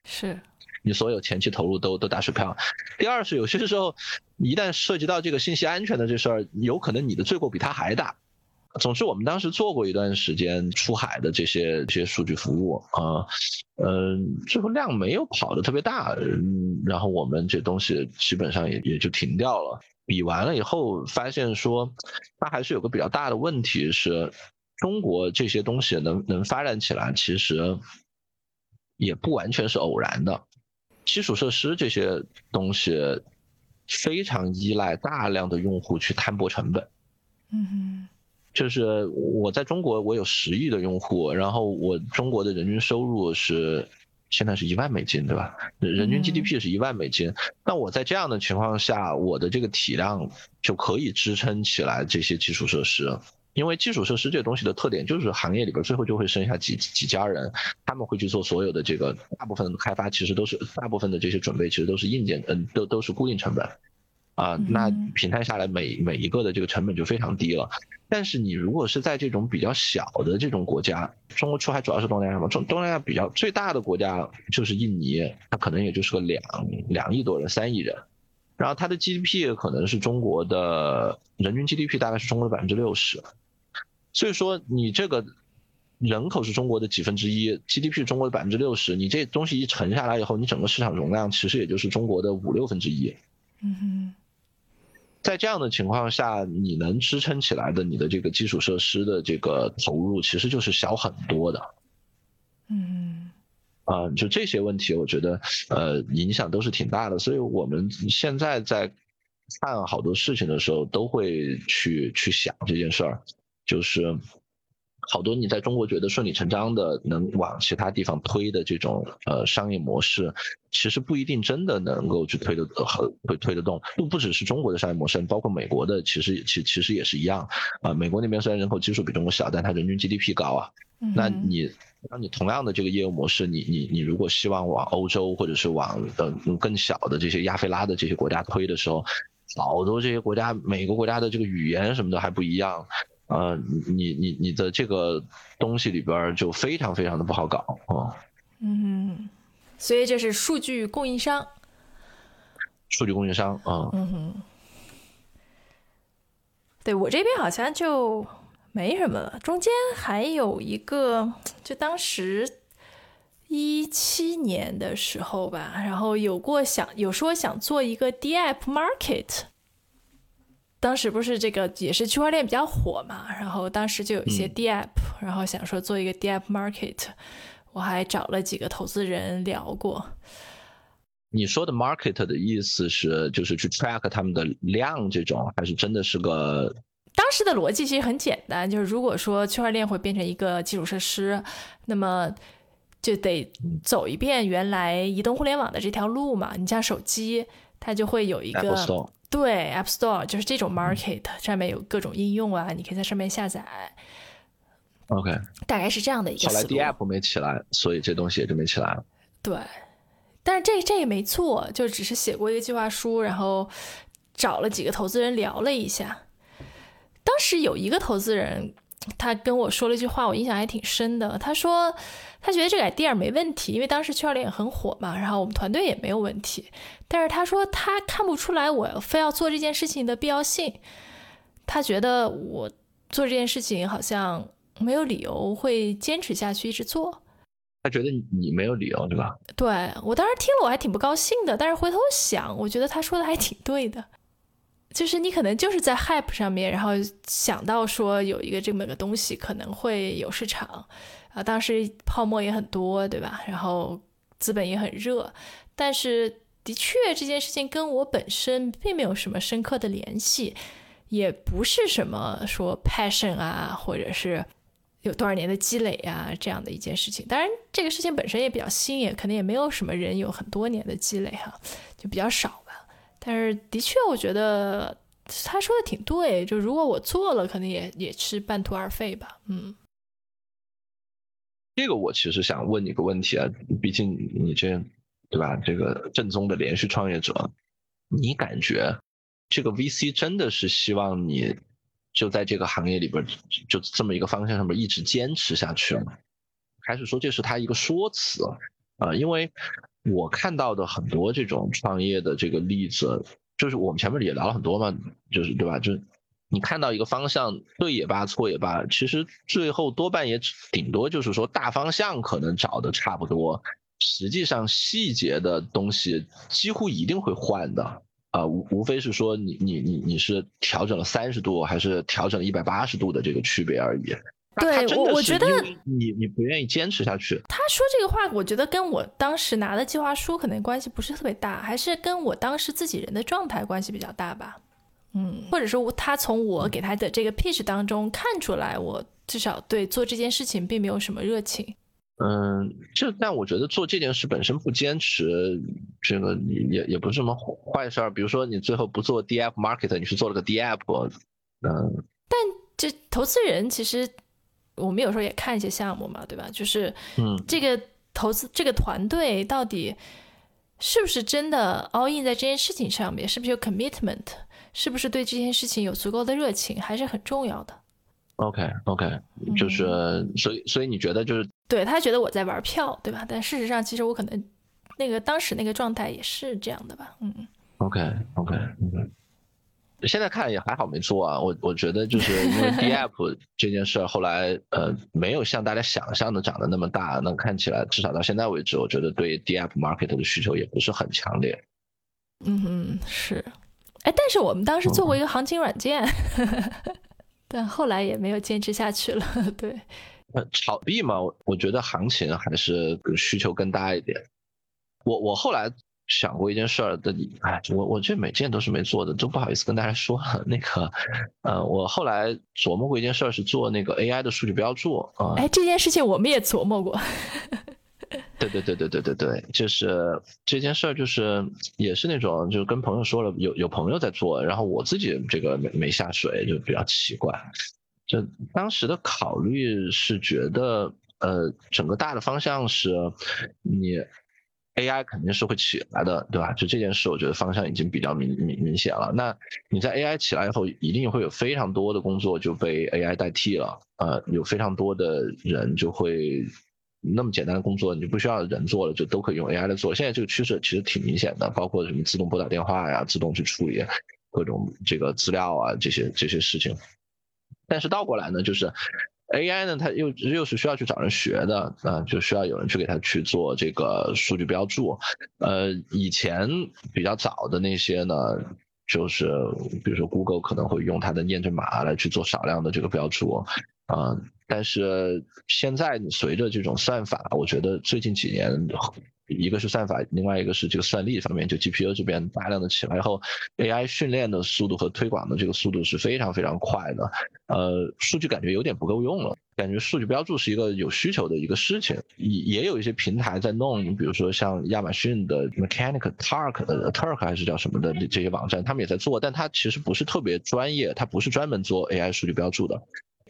是。你所有前期投入都都打水漂。第二是有些时候，一旦涉及到这个信息安全的这事儿，有可能你的罪过比他还大。总之，我们当时做过一段时间出海的这些这些数据服务啊，嗯，最后量没有跑的特别大，嗯，然后我们这东西基本上也也就停掉了。比完了以后，发现说它还是有个比较大的问题是，中国这些东西能能发展起来，其实也不完全是偶然的。基础设施这些东西非常依赖大量的用户去摊薄成本。嗯，就是我在中国，我有十亿的用户，然后我中国的人均收入是现在是一万美金，对吧？人均 GDP 是一万美金。那我在这样的情况下，我的这个体量就可以支撑起来这些基础设施。因为基础设施这个东西的特点就是行业里边最后就会剩下几几家人，他们会去做所有的这个大部分开发，其实都是大部分的这些准备其实都是硬件，嗯，都都是固定成本，啊，那平摊下来每每一个的这个成本就非常低了。但是你如果是在这种比较小的这种国家，中国出海主要是东南亚什么？中东南亚比较最大的国家就是印尼，它可能也就是个两两亿多人，三亿人，然后它的 GDP 可能是中国的人均 GDP 大概是中国的百分之六十。所以说，你这个人口是中国的几分之一，GDP 是中国的百分之六十，你这东西一沉下来以后，你整个市场容量其实也就是中国的五六分之一。嗯哼，在这样的情况下，你能支撑起来的你的这个基础设施的这个投入，其实就是小很多的。嗯，啊，就这些问题，我觉得呃影响都是挺大的。所以我们现在在看好多事情的时候，都会去去想这件事儿。就是好多你在中国觉得顺理成章的能往其他地方推的这种呃商业模式，其实不一定真的能够去推得很会推得动。不不只是中国的商业模式，包括美国的，其实其其实也是一样啊。美国那边虽然人口基数比中国小，但它人均 GDP 高啊。那你那你同样的这个业务模式，你你你如果希望往欧洲或者是往呃更小的这些亚非拉的这些国家推的时候，好多这些国家每个国家的这个语言什么的还不一样。呃，你你你的这个东西里边就非常非常的不好搞啊。嗯，所以这是数据供应商。数据供应商啊。嗯哼。对我这边好像就没什么了，中间还有一个，就当时一七年的时候吧，然后有过想有说想做一个 D App Market。当时不是这个也是区块链比较火嘛，然后当时就有一些 D App，然后想说做一个 D App Market，我还找了几个投资人聊过。你说的 Market 的意思是就是去 track 他们的量这种，还是真的是个？当时的逻辑其实很简单，就是如果说区块链会变成一个基础设施，那么就得走一遍原来移动互联网的这条路嘛。你像手机，它就会有一个。对，App Store 就是这种 market，上面有各种应用啊，你可以在上面下载。OK，大概是这样的一个。后来 D App 没起来，所以这东西也就没起来了。对，但是这这也没错，就只是写过一个计划书，然后找了几个投资人聊了一下。当时有一个投资人，他跟我说了一句话，我印象还挺深的。他说。他觉得这个 idea 没问题，因为当时区块链很火嘛，然后我们团队也没有问题。但是他说他看不出来我非要做这件事情的必要性，他觉得我做这件事情好像没有理由会坚持下去一直做。他觉得你没有理由，对吧？对我当时听了我还挺不高兴的，但是回头想，我觉得他说的还挺对的，就是你可能就是在 hype 上面，然后想到说有一个这么个东西可能会有市场。啊，当时泡沫也很多，对吧？然后资本也很热，但是的确这件事情跟我本身并没有什么深刻的联系，也不是什么说 passion 啊，或者是有多少年的积累啊这样的一件事情。当然，这个事情本身也比较新，也可能也没有什么人有很多年的积累哈，就比较少吧。但是的确，我觉得他说的挺对，就如果我做了，可能也也是半途而废吧，嗯。这个我其实想问你个问题啊，毕竟你这，对吧？这个正宗的连续创业者，你感觉这个 VC 真的是希望你就在这个行业里边就这么一个方向上面一直坚持下去吗？还是说这是他一个说辞啊？因为我看到的很多这种创业的这个例子，就是我们前面也聊了很多嘛，就是对吧？就。你看到一个方向对也罢，错也罢，其实最后多半也顶多就是说大方向可能找的差不多，实际上细节的东西几乎一定会换的啊，无无非是说你你你你是调整了三十度还是调整了一百八十度的这个区别而已。对，我我觉得你你不愿意坚持下去。他说这个话，我觉得跟我当时拿的计划书可能关系不是特别大，还是跟我当时自己人的状态关系比较大吧。嗯，或者说他从我给他的这个 pitch 当中看出来，我至少对做这件事情并没有什么热情。嗯，这但我觉得做这件事本身不坚持，这个也也不是什么坏事儿。比如说你最后不做 D App Market，你是做了个 D App，嗯。但这投资人其实我们有时候也看一些项目嘛，对吧？就是嗯，这个投资这个团队到底是不是真的 all in 在这件事情上面，是不是有 commitment？是不是对这件事情有足够的热情，还是很重要的。OK OK，就是所以所以你觉得就是对他觉得我在玩票，对吧？但事实上，其实我可能那个当时那个状态也是这样的吧。嗯 OK OK OK，现在看也还好没做啊。我我觉得就是因为 D App 这件事儿，后来呃没有像大家想象的长得那么大。那看起来至少到现在为止，我觉得对 D App Market 的需求也不是很强烈。嗯嗯，是。哎，但是我们当时做过一个行情软件，但后来也没有坚持下去了。对，呃，炒币嘛，我觉得行情还是需求更大一点。我我后来想过一件事儿的，哎，我我这每件都是没做的，都不好意思跟大家说。那个，呃，我后来琢磨过一件事儿，是做那个 AI 的数据标注啊。哎，这件事情我们也琢磨过。对对对对对对对，就是这件事儿，就是也是那种，就是跟朋友说了，有有朋友在做，然后我自己这个没没下水，就比较奇怪。就当时的考虑是觉得，呃，整个大的方向是，你 AI 肯定是会起来的，对吧？就这件事，我觉得方向已经比较明明明显了。那你在 AI 起来以后，一定会有非常多的工作就被 AI 代替了，呃，有非常多的人就会。那么简单的工作，你就不需要人做了，就都可以用 AI 来做。现在这个趋势其实挺明显的，包括什么自动拨打电话呀，自动去处理各种这个资料啊，这些这些事情。但是倒过来呢，就是 AI 呢，它又又是需要去找人学的啊，就需要有人去给它去做这个数据标注。呃，以前比较早的那些呢，就是比如说 Google 可能会用它的验证码来去做少量的这个标注。啊，但是现在随着这种算法，我觉得最近几年，一个是算法，另外一个是这个算力方面，就 GPU 这边大量的起来后，AI 训练的速度和推广的这个速度是非常非常快的。呃，数据感觉有点不够用了，感觉数据标注是一个有需求的一个事情，也也有一些平台在弄，比如说像亚马逊的 Mechanic Turk 的 Turk 还是叫什么的这些网站，他们也在做，但它其实不是特别专业，它不是专门做 AI 数据标注的。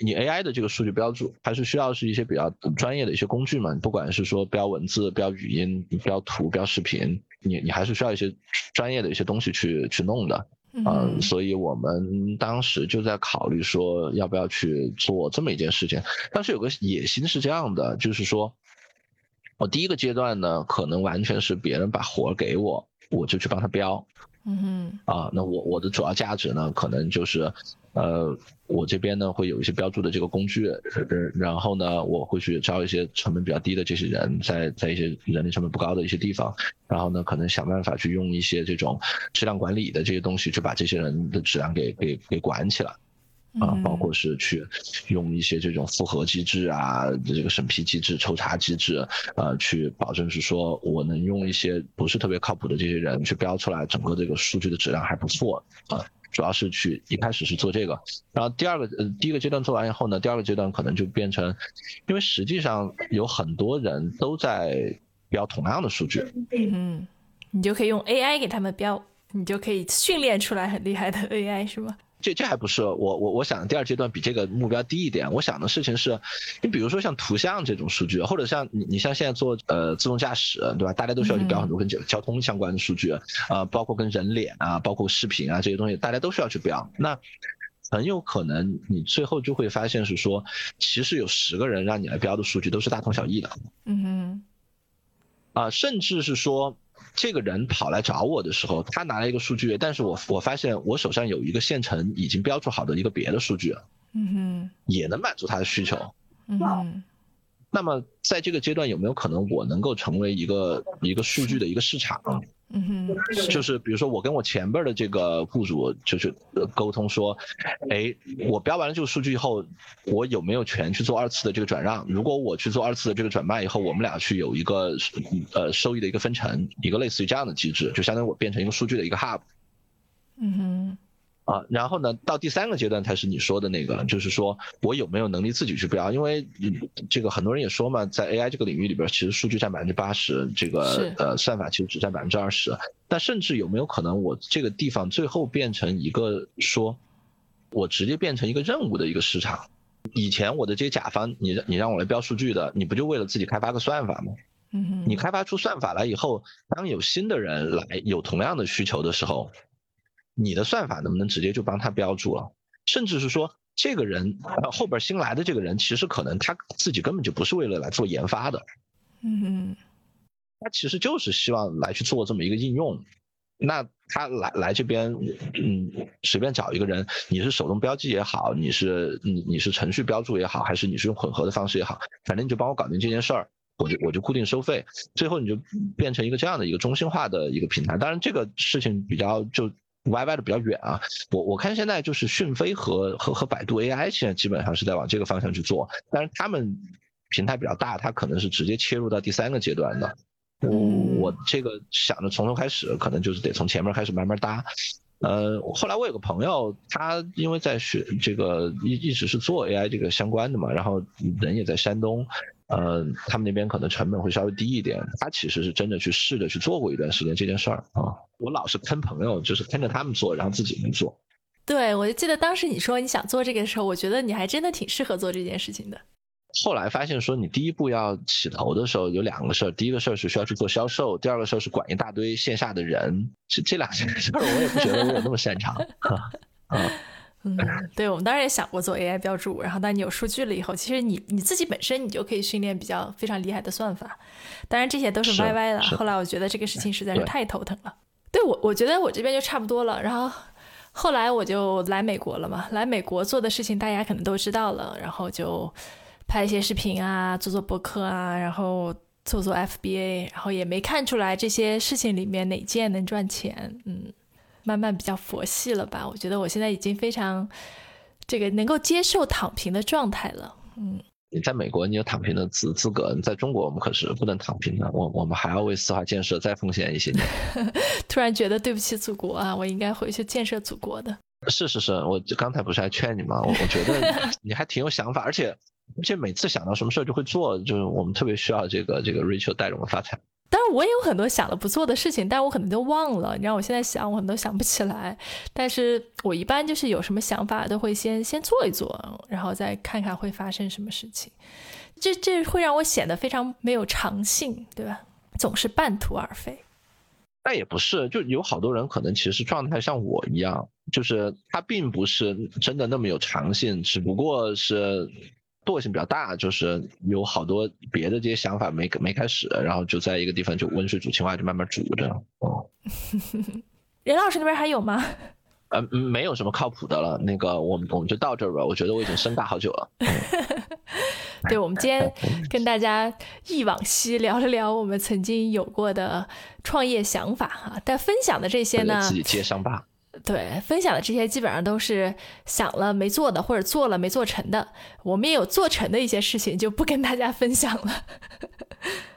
你 AI 的这个数据标注还是需要是一些比较专业的一些工具嘛？不管是说标文字、标语音、标图、标视频，你你还是需要一些专业的一些东西去去弄的。嗯，所以我们当时就在考虑说，要不要去做这么一件事情。当时有个野心是这样的，就是说，我第一个阶段呢，可能完全是别人把活给我，我就去帮他标。嗯哼，啊，那我我的主要价值呢，可能就是，呃，我这边呢会有一些标注的这个工具，然后呢我会去招一些成本比较低的这些人，在在一些人力成本不高的一些地方，然后呢可能想办法去用一些这种质量管理的这些东西，去把这些人的质量给给给管起来。啊，包括是去用一些这种复核机制啊，这个审批机制、抽查机制，呃，去保证是说我能用一些不是特别靠谱的这些人去标出来，整个这个数据的质量还不错啊。主要是去一开始是做这个，然后第二个呃第一个阶段做完以后呢，第二个阶段可能就变成，因为实际上有很多人都在标同样的数据，嗯，你就可以用 AI 给他们标，你就可以训练出来很厉害的 AI 是吗？这这还不是我我我想第二阶段比这个目标低一点。我想的事情是，你比如说像图像这种数据，或者像你你像现在做呃自动驾驶，对吧？大家都需要去标很多跟交交通相关的数据，啊，包括跟人脸啊，包括视频啊这些东西，大家都需要去标。那很有可能你最后就会发现是说，其实有十个人让你来标的数据都是大同小异的。嗯哼。啊，甚至是说。这个人跑来找我的时候，他拿了一个数据，但是我我发现我手上有一个现成已经标注好的一个别的数据，嗯哼，也能满足他的需求，嗯哼。那么在这个阶段有没有可能我能够成为一个一个数据的一个市场？嗯哼，就是比如说我跟我前边的这个雇主就是沟通说，哎，我标完了这个数据以后，我有没有权去做二次的这个转让？如果我去做二次的这个转卖以后，我们俩去有一个呃收益的一个分成，一个类似于这样的机制，就相当于我变成一个数据的一个 hub。嗯哼。啊，然后呢，到第三个阶段才是你说的那个，就是说我有没有能力自己去标？因为这个很多人也说嘛，在 AI 这个领域里边，其实数据占百分之八十，这个呃算法其实只占百分之二十。但甚至有没有可能，我这个地方最后变成一个说，我直接变成一个任务的一个市场？以前我的这些甲方，你你让我来标数据的，你不就为了自己开发个算法吗？嗯。你开发出算法来以后，当有新的人来有同样的需求的时候。你的算法能不能直接就帮他标注了？甚至是说，这个人后边新来的这个人，其实可能他自己根本就不是为了来做研发的，嗯，他其实就是希望来去做这么一个应用。那他来来这边，嗯，随便找一个人，你是手动标记也好，你是你你是程序标注也好，还是你是用混合的方式也好，反正你就帮我搞定这件事儿，我就我就固定收费，最后你就变成一个这样的一个中心化的一个平台。当然，这个事情比较就。歪歪的比较远啊，我我看现在就是讯飞和和和百度 AI 现在基本上是在往这个方向去做，但是他们平台比较大，它可能是直接切入到第三个阶段的，我我这个想着从头开始，可能就是得从前面开始慢慢搭。呃，后来我有个朋友，他因为在学这个一一直是做 AI 这个相关的嘛，然后人也在山东，呃，他们那边可能成本会稍微低一点。他其实是真的去试着去做过一段时间这件事儿啊。我老是坑朋友，就是跟着他们做，然后自己没做。对，我就记得当时你说你想做这个的时候，我觉得你还真的挺适合做这件事情的。后来发现说，你第一步要起头的时候有两个事儿，第一个事儿是需要去做销售，第二个事儿是管一大堆线下的人。这这两件事儿，我也不觉得我有那么擅长。啊，嗯，对，我们当然也想过做 AI 标注，然后当你有数据了以后，其实你你自己本身你就可以训练比较非常厉害的算法。当然这些都是歪歪的。后来我觉得这个事情实在是太头疼了。对我，我觉得我这边就差不多了。然后后来我就来美国了嘛，来美国做的事情大家可能都知道了，然后就。拍一些视频啊，做做博客啊，然后做做 FBA，然后也没看出来这些事情里面哪件能赚钱，嗯，慢慢比较佛系了吧。我觉得我现在已经非常这个能够接受躺平的状态了，嗯。你在美国，你有躺平的资资格；在中国，我们可是不能躺平的，我我们还要为四化建设再奉献一些年。突然觉得对不起祖国啊，我应该回去建设祖国的。是是是，我刚才不是还劝你吗？我我觉得 你还挺有想法，而且。而且每次想到什么事儿就会做，就是我们特别需要这个这个 Rachel 带着我们发财。当然，我也有很多想了不做的事情，但我可能都忘了。你让我现在想，我可能都想不起来。但是我一般就是有什么想法，都会先先做一做，然后再看看会发生什么事情。这这会让我显得非常没有长性，对吧？总是半途而废。但也不是，就有好多人可能其实状态像我一样，就是他并不是真的那么有长性，只不过是。惰性比较大，就是有好多别的这些想法没没开始，然后就在一个地方就温水煮青蛙，就慢慢煮着。哦，任老师那边还有吗？呃，没有什么靠谱的了。那个，我们我们就到这儿吧。我觉得我已经深大好久了。对，我们今天跟大家忆往昔，聊了聊我们曾经有过的创业想法哈。但分享的这些呢，自己接上吧。对，分享的这些基本上都是想了没做的，或者做了没做成的。我们也有做成的一些事情，就不跟大家分享了。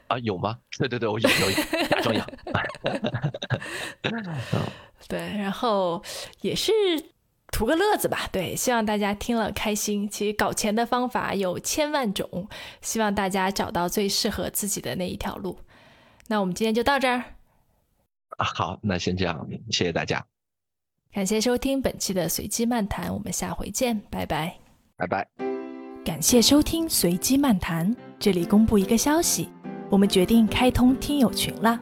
啊，有吗？对对对，我有有假装有。对，然后也是图个乐子吧。对，希望大家听了开心。其实搞钱的方法有千万种，希望大家找到最适合自己的那一条路。那我们今天就到这儿。啊，好，那先这样，谢谢大家。感谢收听本期的随机漫谈，我们下回见，拜拜，拜拜。感谢收听随机漫谈，这里公布一个消息，我们决定开通听友群了，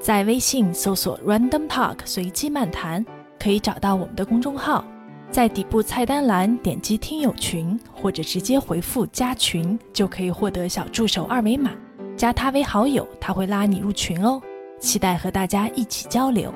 在微信搜索 Random Talk 随机漫谈，可以找到我们的公众号，在底部菜单栏点击听友群，或者直接回复加群，就可以获得小助手二维码，加他为好友，他会拉你入群哦。期待和大家一起交流。